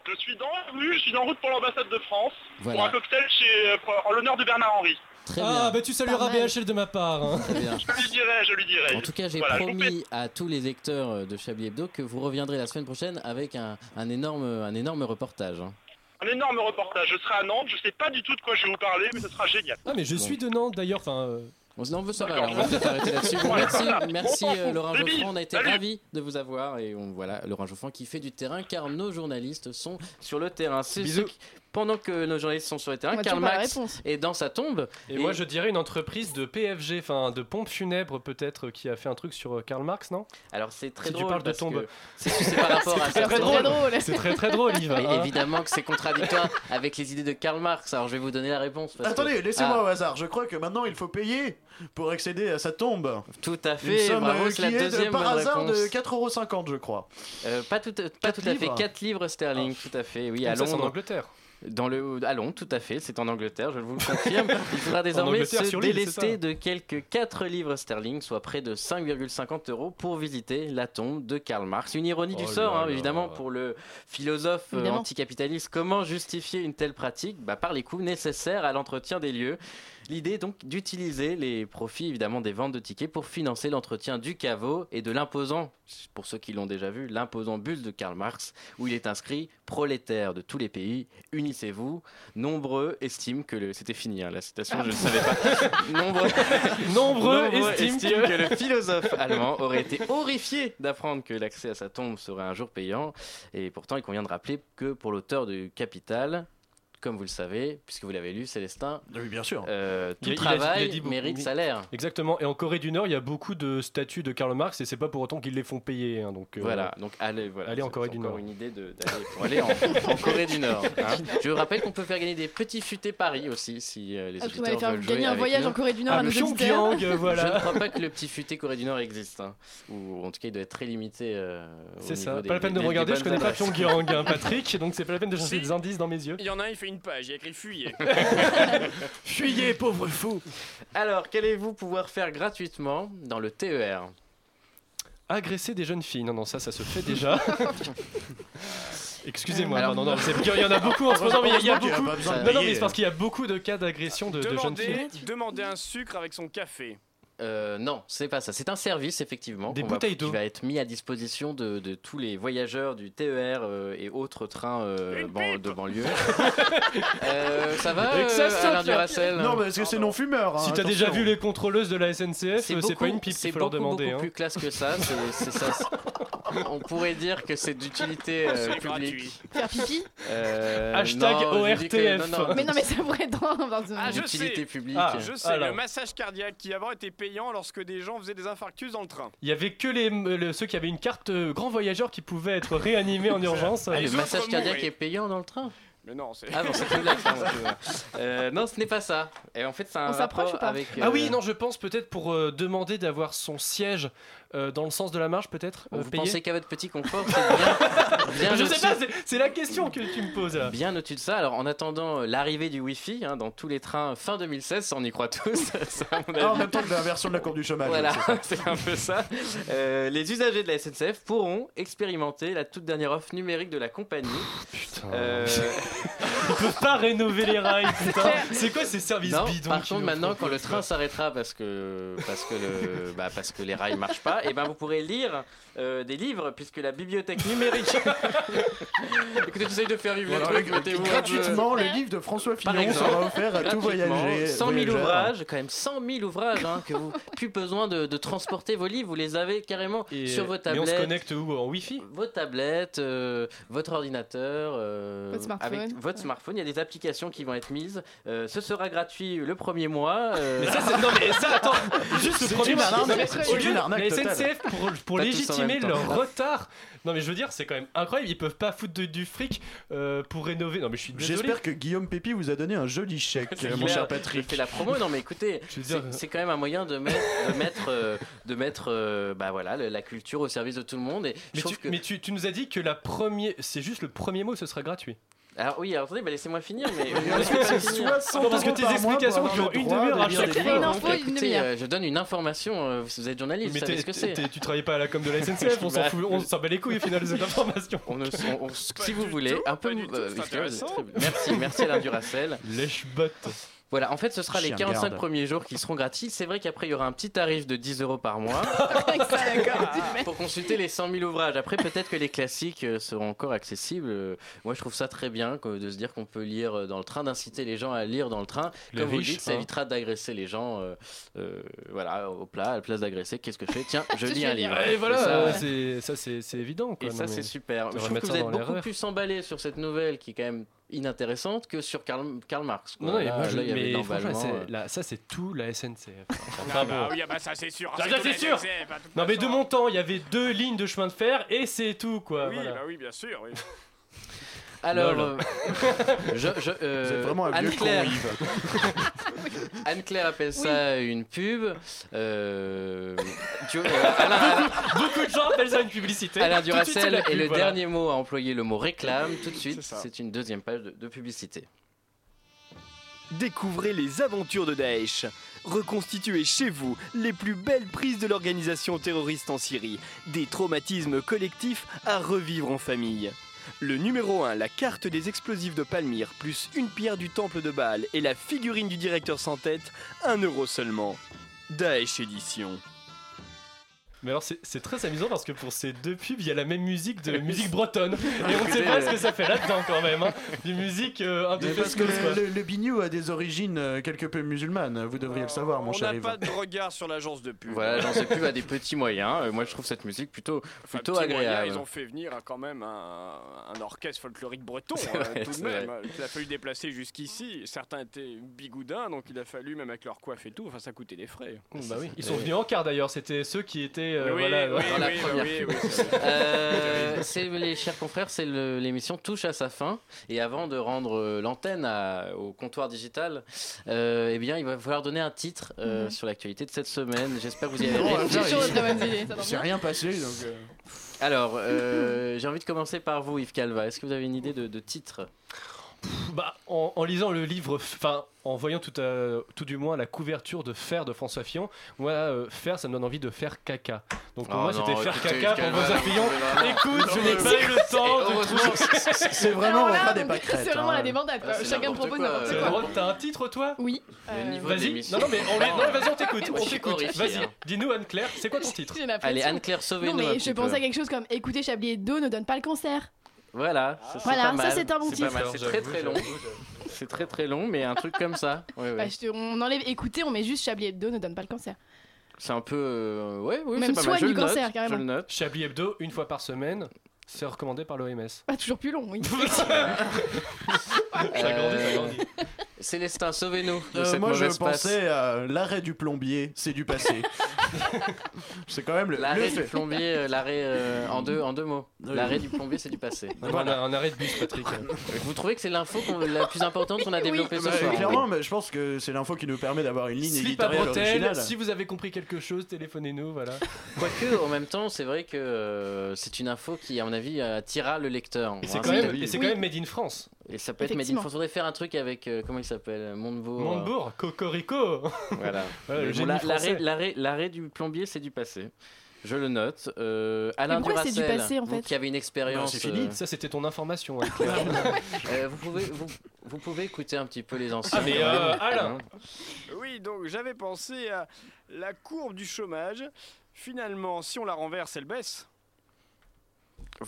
Speaker 12: Je suis dans la rue, je suis en route pour l'ambassade de France pour un cocktail chez, euh, pour- en l'honneur de Bernard Henry.
Speaker 1: très
Speaker 3: Ah,
Speaker 1: bien.
Speaker 3: bah tu salueras
Speaker 5: Pas mal.
Speaker 3: BHL de ma part. hein.
Speaker 1: Très bien.
Speaker 12: Je lui dirai, je lui dirai.
Speaker 1: En tout cas, j'ai
Speaker 12: Voilà, je vous
Speaker 1: promis à tous les lecteurs euh, de Chablis Hebdo que vous reviendrez la semaine prochaine avec un, un énorme, un énorme reportage. hein.
Speaker 12: Un énorme reportage. Je serai à Nantes, je sais pas du tout de quoi je vais vous parler, mais ce sera génial.
Speaker 3: Ah, mais je
Speaker 1: Bon.
Speaker 3: suis de Nantes d'ailleurs. Enfin, euh,
Speaker 1: Bon, non, ça va, on va peut-être arrêter là-dessus. Bon, merci, merci
Speaker 12: On
Speaker 1: euh. Laurent
Speaker 12: Salut.
Speaker 1: Geoffrand, on a été ravis de vous avoir et on, voilà Laurent Geoffrand qui fait du terrain car nos journalistes sont sur le terrain. C'est
Speaker 3: Bisous.
Speaker 1: ce qui- pendant que nos journalistes sont sur le
Speaker 5: On
Speaker 1: terrain, Karl Marx est dans sa tombe.
Speaker 3: et,
Speaker 1: Et-
Speaker 3: moi je dirais une entreprise de PFG, enfin de pompes funèbres peut-être, qui a fait un truc sur euh, Karl Marx, non?
Speaker 1: Alors c'est très
Speaker 3: Si tu
Speaker 1: drôle
Speaker 3: parles de tombe.
Speaker 1: c'est par rapport [laughs] à
Speaker 3: très, très
Speaker 5: drôle.
Speaker 3: C'est très très drôle, Yves. [laughs]
Speaker 1: Et
Speaker 3: hein.
Speaker 1: évidemment que c'est contradictoire avec les idées de Karl Marx. Alors je vais vous donner la réponse. parce que-
Speaker 2: Attendez, laissez-moi
Speaker 1: Ah,
Speaker 2: au hasard. Je crois que maintenant il faut payer pour accéder à sa tombe.
Speaker 1: Tout à
Speaker 2: Une
Speaker 1: fait.
Speaker 2: somme
Speaker 1: Bravo,
Speaker 2: euh,
Speaker 1: c'est
Speaker 2: qui
Speaker 1: la
Speaker 2: est de-
Speaker 1: deuxième
Speaker 2: par hasard
Speaker 1: réponse.
Speaker 2: de 4,50€ je crois.
Speaker 1: Euh, pas tout, pas
Speaker 2: Quatre
Speaker 1: tout à fait.
Speaker 2: livres
Speaker 1: 4 livres sterling, tout à fait. Oui, à
Speaker 3: c'est en
Speaker 1: Londres.
Speaker 3: Angleterre.
Speaker 1: Dans le, à Londres, tout à fait, c'est en Angleterre, je vous le confirme. [laughs] Il faudra désormais se délester de quelques 4 livres sterling, soit près de 5,50 euros, pour visiter la tombe de Karl Marx. Une ironie du
Speaker 3: Oh
Speaker 1: sort, hein, évidemment, pour le philosophe euh,
Speaker 5: Évidemment.
Speaker 1: anticapitaliste. Comment justifier une telle pratique? Bah, Par les coûts nécessaires à l'entretien des lieux. L'idée est donc d'utiliser les profits évidemment des ventes de tickets pour financer l'entretien du caveau et de l'imposant, pour ceux qui l'ont déjà vu, l'imposant buste de Karl Marx, où il est inscrit Prolétaires de tous les pays, unissez-vous. Nombreux estiment que le. C'était fini, hein, la citation, je ne savais pas. [laughs] Nombreux,
Speaker 3: Nombreux
Speaker 1: Nombreux
Speaker 3: estiment
Speaker 1: estiment
Speaker 3: que-
Speaker 1: que le philosophe allemand aurait été horrifié d'apprendre que l'accès à sa tombe serait un jour payant. Et pourtant, il convient de rappeler que pour l'auteur du Capital, comme vous le savez, puisque vous l'avez lu, Célestin,
Speaker 2: Oui, bien sûr.
Speaker 1: euh, tout
Speaker 3: Il a- il a- il a
Speaker 1: travail
Speaker 3: dit beaucoup.
Speaker 1: mérite salaire.
Speaker 3: Exactement. Et en Corée du Nord, il y a beaucoup de statues de Karl Marx et c'est pas pour autant qu'ils les font payer. hein, donc, euh,
Speaker 1: Voilà, donc allez, voilà,
Speaker 3: allez en Corée du Nord.
Speaker 1: une idée de- d'aller pour aller en, en Corée du Nord. hein. [laughs] Je rappelle qu'on peut faire gagner des petits futés Paris aussi si euh, les
Speaker 5: Ah,
Speaker 1: auditeurs
Speaker 5: aller faire
Speaker 1: veulent jouer
Speaker 5: gagner un
Speaker 1: avec
Speaker 5: voyage
Speaker 1: nous.
Speaker 5: en Corée du Nord
Speaker 3: Ah,
Speaker 5: à nos.
Speaker 3: Pyongyang,
Speaker 1: Je ne
Speaker 3: voilà.
Speaker 1: crois pas que le petit futé Corée du Nord existe, hein. ou en tout cas il doit être très limité. euh, au
Speaker 3: C'est ça.
Speaker 1: des-
Speaker 3: Pas la peine de regarder, je connais pas. Pyongyang, hein, [laughs] Patrick, donc c'est pas la peine de chercher des indices dans mes yeux.
Speaker 4: Il y en a il fait une page, il y a écrit fuyez. [laughs]
Speaker 3: Fuyez, pauvre fou
Speaker 1: Alors, qu'allez-vous pouvoir faire gratuitement dans le TER
Speaker 3: Agresser des jeunes filles. Non, non, ça, ça se fait déjà. [laughs] Excusez-moi,
Speaker 1: Alors-
Speaker 3: non, non, non, c'est- il y en a beaucoup en ce moment, mais il y a- beaucoup. Non, non, mais c'est parce qu'il y a beaucoup de cas d'agression de, de jeunes filles.
Speaker 4: Demandez un sucre avec son café.
Speaker 1: Euh, non, c'est pas ça. C'est un service, effectivement,
Speaker 3: Des
Speaker 1: va- qui va être mis à disposition de, de tous les voyageurs du TER euh, et autres trains euh, ban- de banlieue. [laughs] Euh, ça va,
Speaker 3: Et que ça
Speaker 1: euh, Alain. Duracell
Speaker 2: Non, mais parce que c'est non-fumeur. hein,
Speaker 3: Si t'as déjà vu les contrôleuses de la SNCF, c'est pas une pipe
Speaker 1: c'est
Speaker 3: qu'il faut leur
Speaker 1: beaucoup,
Speaker 3: demander.
Speaker 1: beaucoup
Speaker 3: hein.
Speaker 1: plus classe que ça. c'est- c'est ça. [laughs] on pourrait dire que c'est d'utilité [laughs] euh, publique.
Speaker 5: Faire pipi?
Speaker 1: Euh, [laughs]
Speaker 3: Hashtag
Speaker 1: non, je dis que-
Speaker 3: ORTF.
Speaker 1: non, non,
Speaker 5: Mais non, mais ça pourrait être dans, dans une.
Speaker 4: Ah, je
Speaker 1: D'utilité
Speaker 4: sais.
Speaker 1: publique.
Speaker 3: Ah.
Speaker 4: Je sais,
Speaker 3: Alors.
Speaker 4: le massage cardiaque qui avant était payant lorsque des gens faisaient des infarctus dans le train.
Speaker 3: Il y avait que les, le- ceux qui avaient une carte euh, grand voyageur qui pouvaient être réanimés en urgence.
Speaker 1: Ah,
Speaker 4: les
Speaker 1: le
Speaker 4: autres
Speaker 1: massage cardiaque est payant dans le train?
Speaker 4: Mais non, c'est.
Speaker 1: Ah bon, c'est une blague, ça. Euh, non, ce n'est pas ça. Et en fait, c'est un
Speaker 5: On s'approche
Speaker 1: rapport
Speaker 5: ou pas
Speaker 1: avec.
Speaker 3: Ah oui,
Speaker 1: euh,
Speaker 3: non, je pense peut-être pour euh, demander d'avoir son siège euh, dans le sens de la marche, peut-être euh,
Speaker 1: Vous
Speaker 3: payé.
Speaker 1: pensez qu'à votre petit confort, c'est bien, [laughs] bien
Speaker 3: Je
Speaker 1: au-dessus-
Speaker 3: sais pas, c'est- c'est la question que tu me poses là.
Speaker 1: Bien au-dessus de ça. Alors, en attendant euh, l'arrivée du Wi-Fi hein, dans tous les trains fin 2016, ça, on y croit tous. [laughs] ça, à mon
Speaker 2: Ah, en même temps que l'inversion de la courbe du chômage.
Speaker 1: Voilà,
Speaker 2: c'est ça. [laughs]
Speaker 1: c'est un peu ça. Euh, les usagers de la SNCF pourront expérimenter la toute dernière offre numérique de la compagnie.
Speaker 3: Putain. Ils peuvent pas rénover les rails, putain. C'est quoi ces services
Speaker 1: non,
Speaker 3: bidons
Speaker 1: par contre, maintenant, quand le train s'arrêtera parce que, parce, que le, bah, parce que les rails marchent pas, et ben vous pourrez lire euh, des livres puisque la bibliothèque numérique. [laughs] Écoutez, j'essaye de faire vivre les trucs, mettez-vous un peu-
Speaker 2: gratuitement, le livre de François
Speaker 1: Par
Speaker 2: Fillon
Speaker 1: exemple,
Speaker 2: sera offert à tout
Speaker 1: gratuitement,
Speaker 2: voyager.
Speaker 1: 100 000
Speaker 2: voyageur.
Speaker 1: ouvrages, quand même 100 000 ouvrages, hein, que vous plus besoin de, de transporter vos livres, vous les avez carrément
Speaker 3: Et-
Speaker 1: sur vos
Speaker 3: Mais on
Speaker 1: tablettes.
Speaker 3: se connecte où? En Wi-Fi?
Speaker 1: Vos tablettes, euh, votre ordinateur, euh,
Speaker 5: Votre smartphone.
Speaker 1: avec votre smartphone, il y a des applications qui vont être mises. Euh, ce sera gratuit le premier mois. euh,
Speaker 3: Mais ça, c'est. Non, mais ça, attends, juste le
Speaker 2: C'est
Speaker 3: premier
Speaker 2: une
Speaker 3: mois.
Speaker 2: arnaque,
Speaker 3: Non, mais
Speaker 2: c'est
Speaker 3: au
Speaker 2: une
Speaker 3: lieu de-
Speaker 2: arnaque
Speaker 3: La
Speaker 2: totale.
Speaker 3: SNCF, pour, pour
Speaker 1: Pas tous en
Speaker 3: légitimer
Speaker 1: temps.
Speaker 3: leur [laughs] retard. Non, mais je veux dire, c'est quand même incroyable. Ils peuvent pas foutre de- du fric euh, pour rénover. Non, mais je suis désolé.
Speaker 2: J'espère que Guillaume Pépi vous a donné un joli chèque, mon cher
Speaker 1: Je
Speaker 2: Patrick.
Speaker 1: fais la promo, non mais écoutez, [laughs]
Speaker 3: veux
Speaker 1: c'est quand même un moyen de mettre, de mettre, euh, de mettre euh, bah voilà, le- la culture au service de tout le monde. Et je
Speaker 3: Mais,
Speaker 1: trouve
Speaker 3: tu,
Speaker 1: que-
Speaker 3: mais tu, tu nous as dit que la première, c'est juste le premier mot, ce sera gratuit.
Speaker 1: Alors oui, alors attendez, bah, laissez-moi finir. Mais
Speaker 2: C'est 60
Speaker 3: Non, parce que
Speaker 2: euros
Speaker 3: tes
Speaker 2: par mois
Speaker 3: explications
Speaker 2: pour
Speaker 3: qui ont
Speaker 2: avoir le
Speaker 3: une
Speaker 2: droit
Speaker 3: demi-heure
Speaker 2: de
Speaker 3: à
Speaker 2: lire
Speaker 3: chaque
Speaker 2: des
Speaker 5: fois.
Speaker 2: livres.
Speaker 5: Une info, une
Speaker 1: écoutez,
Speaker 5: demi-heure.
Speaker 1: euh, je donne une information. euh, vous êtes journaliste,
Speaker 3: Mais
Speaker 1: vous savez
Speaker 3: t'es-
Speaker 1: ce que c'est.
Speaker 3: t'es- tu travailles pas à la com de la SNCF, on s'en
Speaker 1: Bah,
Speaker 3: fout, on s'en bat les couilles au final de cette [laughs] information.
Speaker 1: On ne- on- on- si vous voulez,
Speaker 4: tout,
Speaker 1: un peu. euh,
Speaker 4: c'est intéressant.
Speaker 1: Merci, merci Alain Duracel. [laughs]
Speaker 3: Lèche-botte.
Speaker 1: Voilà, en fait, ce sera les
Speaker 2: Chien
Speaker 1: 45
Speaker 2: garde.
Speaker 1: premiers jours qui seront gratuits. C'est vrai qu'après, il y aura un petit tarif de 10 euros par mois [laughs]
Speaker 5: d'accord.
Speaker 1: pour consulter les 100 000 ouvrages. Après, peut-être que les classiques euh, seront encore accessibles. Euh, Moi, je trouve ça très bien de se dire qu'on peut lire euh, dans le train, d'inciter les gens à lire dans le train.
Speaker 3: Les
Speaker 1: Comme vous le
Speaker 3: riches,
Speaker 1: dites, ça
Speaker 3: hein.
Speaker 1: évitera d'agresser les gens. euh, euh, voilà, au plat, à la place d'agresser, qu'est-ce que je fais Tiens, [laughs] je lis un livre.
Speaker 3: Et voilà,
Speaker 1: ça,
Speaker 3: c'est- évident. Quoi,
Speaker 1: et ça,
Speaker 3: non,
Speaker 1: c'est super. Je trouve que vous êtes beaucoup plus emballé sur cette nouvelle qui est quand même inintéressante que sur Karl, Karl Marx. quoi.
Speaker 3: Non, non,
Speaker 1: Là,
Speaker 3: moi, je-
Speaker 1: là, il y avait de
Speaker 3: mais franchement,
Speaker 1: euh.
Speaker 3: là, ça c'est tout la SNCF. [laughs]
Speaker 4: Ah
Speaker 3: Enfin,
Speaker 4: bah
Speaker 3: bon.
Speaker 4: oui, ah bah ça c'est sûr.
Speaker 3: Ah, ça, c'est sûr.
Speaker 4: SNCF, toute
Speaker 3: Non mais de
Speaker 4: façon.
Speaker 3: mon temps, il y avait deux lignes de chemin de fer et c'est tout quoi.
Speaker 4: Oui,
Speaker 3: voilà.
Speaker 4: bah oui, bien sûr. oui.
Speaker 1: Alors, euh, je, je, euh,
Speaker 2: Vous êtes vraiment un vieux con,
Speaker 1: Anne-Claire,
Speaker 2: Yves. [laughs]
Speaker 1: Anne-Claire appelle ça une pub. Euh, tu- euh, Alain, Alain-
Speaker 3: Beaucoup de gens appellent ça une publicité.
Speaker 1: Alain
Speaker 3: Tout de suite, c'est
Speaker 1: Duracell
Speaker 3: la
Speaker 1: est
Speaker 3: pub,
Speaker 1: le
Speaker 3: voilà.
Speaker 1: dernier mot à employer le mot réclame. Tout de suite,
Speaker 4: C'est ça.
Speaker 1: c'est une deuxième page de, de publicité.
Speaker 8: Découvrez les aventures de Daesh. Reconstituez chez vous les plus belles prises de l'organisation terroriste en Syrie. Des traumatismes collectifs à revivre en famille. Le numéro 1, la carte des explosifs de Palmyre, plus une pierre du temple de Baal et la figurine du directeur sans tête, 1 euro seulement. Daesh édition.
Speaker 3: Mais alors c'est très amusant parce que pour ces deux pubs, il y a la même musique de [laughs] musique bretonne. Et on ne sait pas ce que ça fait là-dedans quand même. Hein. Des musiques euh, un peu
Speaker 2: parce que le, le, le bignou a des origines euh, quelque peu musulmanes, vous devriez le savoir, mon
Speaker 4: On
Speaker 2: cher
Speaker 4: n'a
Speaker 2: Yves.
Speaker 4: pas de regard sur l'agence de pub.
Speaker 1: Voilà, j'en sais plus à des [laughs] petits moyens. Euh, moi, je trouve cette musique plutôt,
Speaker 4: Enfin,
Speaker 1: plutôt
Speaker 4: moyen,
Speaker 1: agréable.
Speaker 4: ils ont fait venir quand même un, un orchestre folklorique breton,
Speaker 1: C'est
Speaker 4: hein,
Speaker 1: vrai,
Speaker 4: tout de
Speaker 1: c'est
Speaker 4: même.
Speaker 1: vrai.
Speaker 4: Il a fallu déplacer jusqu'ici. Certains étaient bigoudins, donc il a fallu, même avec leur coiffe et tout, enfin ça coûtait des frais.
Speaker 3: Bah oui. Ils sont venus en quart d'ailleurs, c'était ceux qui étaient. Euh,
Speaker 4: Oui,
Speaker 3: voilà,
Speaker 4: oui,
Speaker 1: dans la
Speaker 4: oui,
Speaker 1: première
Speaker 4: oui,
Speaker 1: pub.
Speaker 4: oui, c'est [laughs] vrai.
Speaker 1: Euh, c'est les chers confrères, c'est l'émission touche à sa fin et avant de rendre euh, l'antenne au comptoir digital, euh, eh bien il va falloir donner un titre euh,
Speaker 5: Mhm.
Speaker 1: sur l'actualité de cette semaine. J'espère que vous y avez réfléchi. [laughs]
Speaker 5: Bien.
Speaker 2: rien passé, donc... euh,
Speaker 1: Alors, euh, j'ai envie de commencer par vous, Yves Calva. Est-ce que vous avez une idée de, de titre?
Speaker 3: Bah, en, en lisant le livre, enfin, en voyant tout, à- tout du moins la couverture de Faire de François Fillon, moi, euh, Faire, ça me donne envie de faire caca. Donc pour
Speaker 1: Oh
Speaker 3: moi,
Speaker 1: non,
Speaker 3: c'était Faire caca pour François Fillon.
Speaker 1: non, non,
Speaker 3: Écoute, je
Speaker 1: non,
Speaker 3: n'ai pas eu le temps de.
Speaker 2: C'est vraiment pas des pâquerettes.
Speaker 5: C'est vraiment
Speaker 2: hein.
Speaker 5: la débandade. quoi.
Speaker 1: Ah, c'est
Speaker 5: Chacun propose n'importe
Speaker 3: C'est
Speaker 1: euh,
Speaker 5: quoi.
Speaker 3: drôle, T'as un titre, toi?
Speaker 5: Oui. Euh,
Speaker 3: Vas-y. Non, non, mais non, vas-y, on [laughs] t'écoute. On t'écoute. Vas-y, dis-nous, Anne-Claire, c'est quoi ton [laughs] titre?
Speaker 1: Allez, Anne-Claire,
Speaker 5: Non,
Speaker 1: sauvez-nous un
Speaker 5: mais je pensais à quelque chose comme écoutez Chablis Hebdo ne donne pas le cancer.
Speaker 1: Voilà, ça, c'est
Speaker 5: Voilà,
Speaker 1: pas
Speaker 5: ça, c'est un bon titre.
Speaker 1: C'est très très long. C'est très très long, mais un truc comme ça. [laughs] Ouais, ouais.
Speaker 5: Bah, te- on enlève écoutez, on met juste Chablis Hebdo ne donne pas le cancer.
Speaker 1: C'est un peu. euh, ouais, oui,
Speaker 5: Même
Speaker 1: c'est pas mal. Je
Speaker 5: du
Speaker 1: le note,
Speaker 5: cancer, carrément.
Speaker 1: Je le note.
Speaker 3: Chablis Hebdo, une fois par semaine, c'est recommandé par l'OMS.
Speaker 5: Pas toujours plus long, oui. [laughs]
Speaker 3: Ça grandit, ça grandit. [laughs]
Speaker 1: Célestin, sauvez-nous de
Speaker 2: Euh,
Speaker 1: cette
Speaker 2: moi, je
Speaker 1: passe.
Speaker 2: pensais à l'arrêt du plombier, c'est du passé. [laughs] c'est quand même le,
Speaker 1: L'arrêt du plombier, euh, l'arrêt euh, en, deux, en deux mots.
Speaker 2: Oui.
Speaker 1: L'arrêt du plombier, c'est du passé.
Speaker 3: Voilà. Un, arrêt de bus, Patrick. [laughs]
Speaker 1: Vous trouvez que c'est l'info la plus importante qu'on a développée ce
Speaker 2: Bah,
Speaker 1: soir
Speaker 2: clairement, mais je pense que c'est l'info qui nous permet d'avoir une ligne
Speaker 3: Slip
Speaker 2: éditoriale originale.
Speaker 3: si vous avez compris quelque chose, téléphonez-nous, voilà.
Speaker 1: Quoique, en même temps, c'est vrai que c'est une info qui, à mon avis, attirera le lecteur.
Speaker 3: Et c'est
Speaker 1: Hein,
Speaker 3: quand, même, quand même made in France.
Speaker 1: Et ça peut être Made in. France. Faudrait faire un truc avec, euh, comment s'appelle Montebourg.
Speaker 3: Montebourg, Cocorico [laughs]
Speaker 1: Voilà. Bon, l'arrêt, l'arrêt, l'arrêt du plombier, c'est du passé. Je le note. Euh, Alain
Speaker 5: c'est
Speaker 1: Duracell,
Speaker 5: du passé, en fait
Speaker 1: qui avez une expérience.
Speaker 3: c'est fini.
Speaker 1: euh,
Speaker 3: Ça, c'était ton information. [laughs] hein,
Speaker 1: euh, vous, pouvez, vous, vous pouvez écouter un petit peu les anciens.
Speaker 3: Ah, mais, euh. Alain.
Speaker 1: Hein.
Speaker 4: Oui, donc j'avais pensé à la courbe du chômage. Finalement, si on la renverse, elle baisse.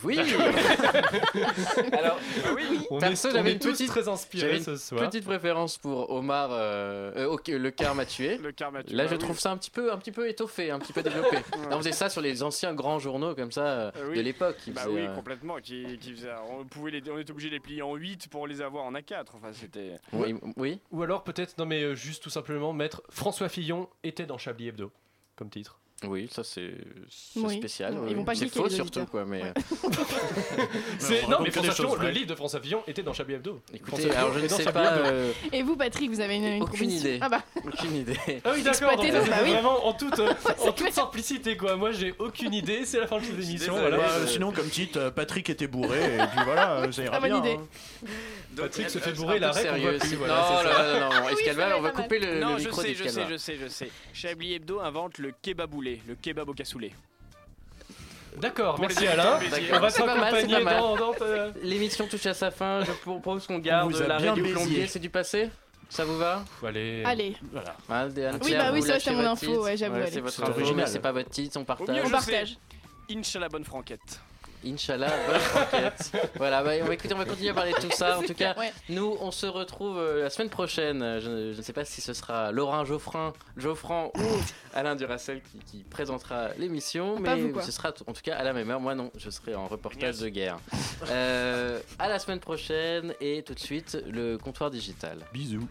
Speaker 1: Oui [laughs] Alors,
Speaker 4: oui.
Speaker 1: Perso,
Speaker 3: on
Speaker 1: j'avais une petite-
Speaker 3: très
Speaker 1: une
Speaker 3: ce soir.
Speaker 1: petite préférence pour Omar. euh, euh, le car m'a tué.
Speaker 4: Le karma tue.
Speaker 1: Là,
Speaker 4: Bah
Speaker 1: je
Speaker 4: oui.
Speaker 1: trouve ça un petit peu, un petit peu étoffé, un petit peu développé. [laughs] on faisait ça sur les anciens grands journaux comme ça euh,
Speaker 4: oui.
Speaker 1: de l'époque. qui
Speaker 4: Bah
Speaker 1: faisaient,
Speaker 4: oui,
Speaker 1: euh,
Speaker 4: complètement. Qui, qui faisait- on, pouvait les, on était obligé de les plier en 8 pour les avoir en A4. Enfin, c'était.
Speaker 1: oui, oui.
Speaker 3: Ou alors peut-être, non mais juste tout simplement mettre François Fillon était dans Chablis Hebdo, comme titre.
Speaker 1: Oui, ça c'est
Speaker 5: Oui.
Speaker 1: spécial.
Speaker 5: Ils vont pas
Speaker 1: C'est faux surtout quoi. Mais
Speaker 5: Ouais. [laughs]
Speaker 3: C'est-
Speaker 2: on
Speaker 3: non mais François Fillon, le livre de François Fillon était dans Chablis Hebdo.
Speaker 1: écoutez,
Speaker 3: François
Speaker 1: alors je ne sais
Speaker 3: Chablis
Speaker 1: pas, euh,
Speaker 5: Et vous, Patrick, vous avez une, une
Speaker 1: aucune idée.
Speaker 5: Ah bah,
Speaker 1: aucune idée.
Speaker 3: Ah oui d'accord, donc
Speaker 5: bah oui.
Speaker 3: vraiment en toute, euh, en [laughs] toute
Speaker 5: clair.
Speaker 3: simplicité quoi. Moi j'ai aucune idée, c'est la fin de cette émission. Voilà.
Speaker 2: Bah,
Speaker 1: euh,
Speaker 2: sinon, comme titre, euh, Patrick était bourré, et puis voilà, euh, [laughs] ça ira bien.
Speaker 5: idée.
Speaker 2: hein.
Speaker 3: Patrick se fait bourrer voit
Speaker 1: sérieux, non, non, non, Escalval, on va couper le,
Speaker 4: non, je
Speaker 1: micro
Speaker 4: sais, je sais, je sais, je sais. Chablis Hebdo invente le kebaboulé, le kebab au cassoulet.
Speaker 3: D'accord, merci Alain. On va
Speaker 1: C'est pas mal, c'est
Speaker 3: s'accompagner dans,
Speaker 1: L'émission touche à sa fin. Je propose qu'on garde
Speaker 2: vous a
Speaker 1: l'arrêt
Speaker 2: bien
Speaker 1: du
Speaker 2: baisé.
Speaker 1: plombier. C'est du passé Ça vous va
Speaker 3: Allez.
Speaker 5: allez.
Speaker 2: Voilà.
Speaker 5: Oui, bah oui, ça, c'est mon
Speaker 1: votre
Speaker 5: info, ouais, j'avoue, allez.
Speaker 1: C'est votre
Speaker 2: original.
Speaker 1: c'est pas votre titre, on
Speaker 4: Au mieux,
Speaker 1: partage.
Speaker 5: On partage.
Speaker 4: Inch'Allah, bonne franquette.
Speaker 1: Inch'Allah, bonne enquête. voilà, bah, on, va, écouter, on va continuer à parler de tout ça. En tout cas,
Speaker 5: Ouais.
Speaker 1: nous, on se retrouve euh, la semaine prochaine. Je, je ne sais pas si ce sera Laurent Geoffrin, Geoffran ou [laughs] Alain Duracel qui, qui présentera l'émission, mais
Speaker 5: vous,
Speaker 1: ce sera en tout cas à la même heure. Moi, non, je serai en reportage de guerre. Euh, à la semaine prochaine et tout de suite le comptoir digital.
Speaker 2: Bisous.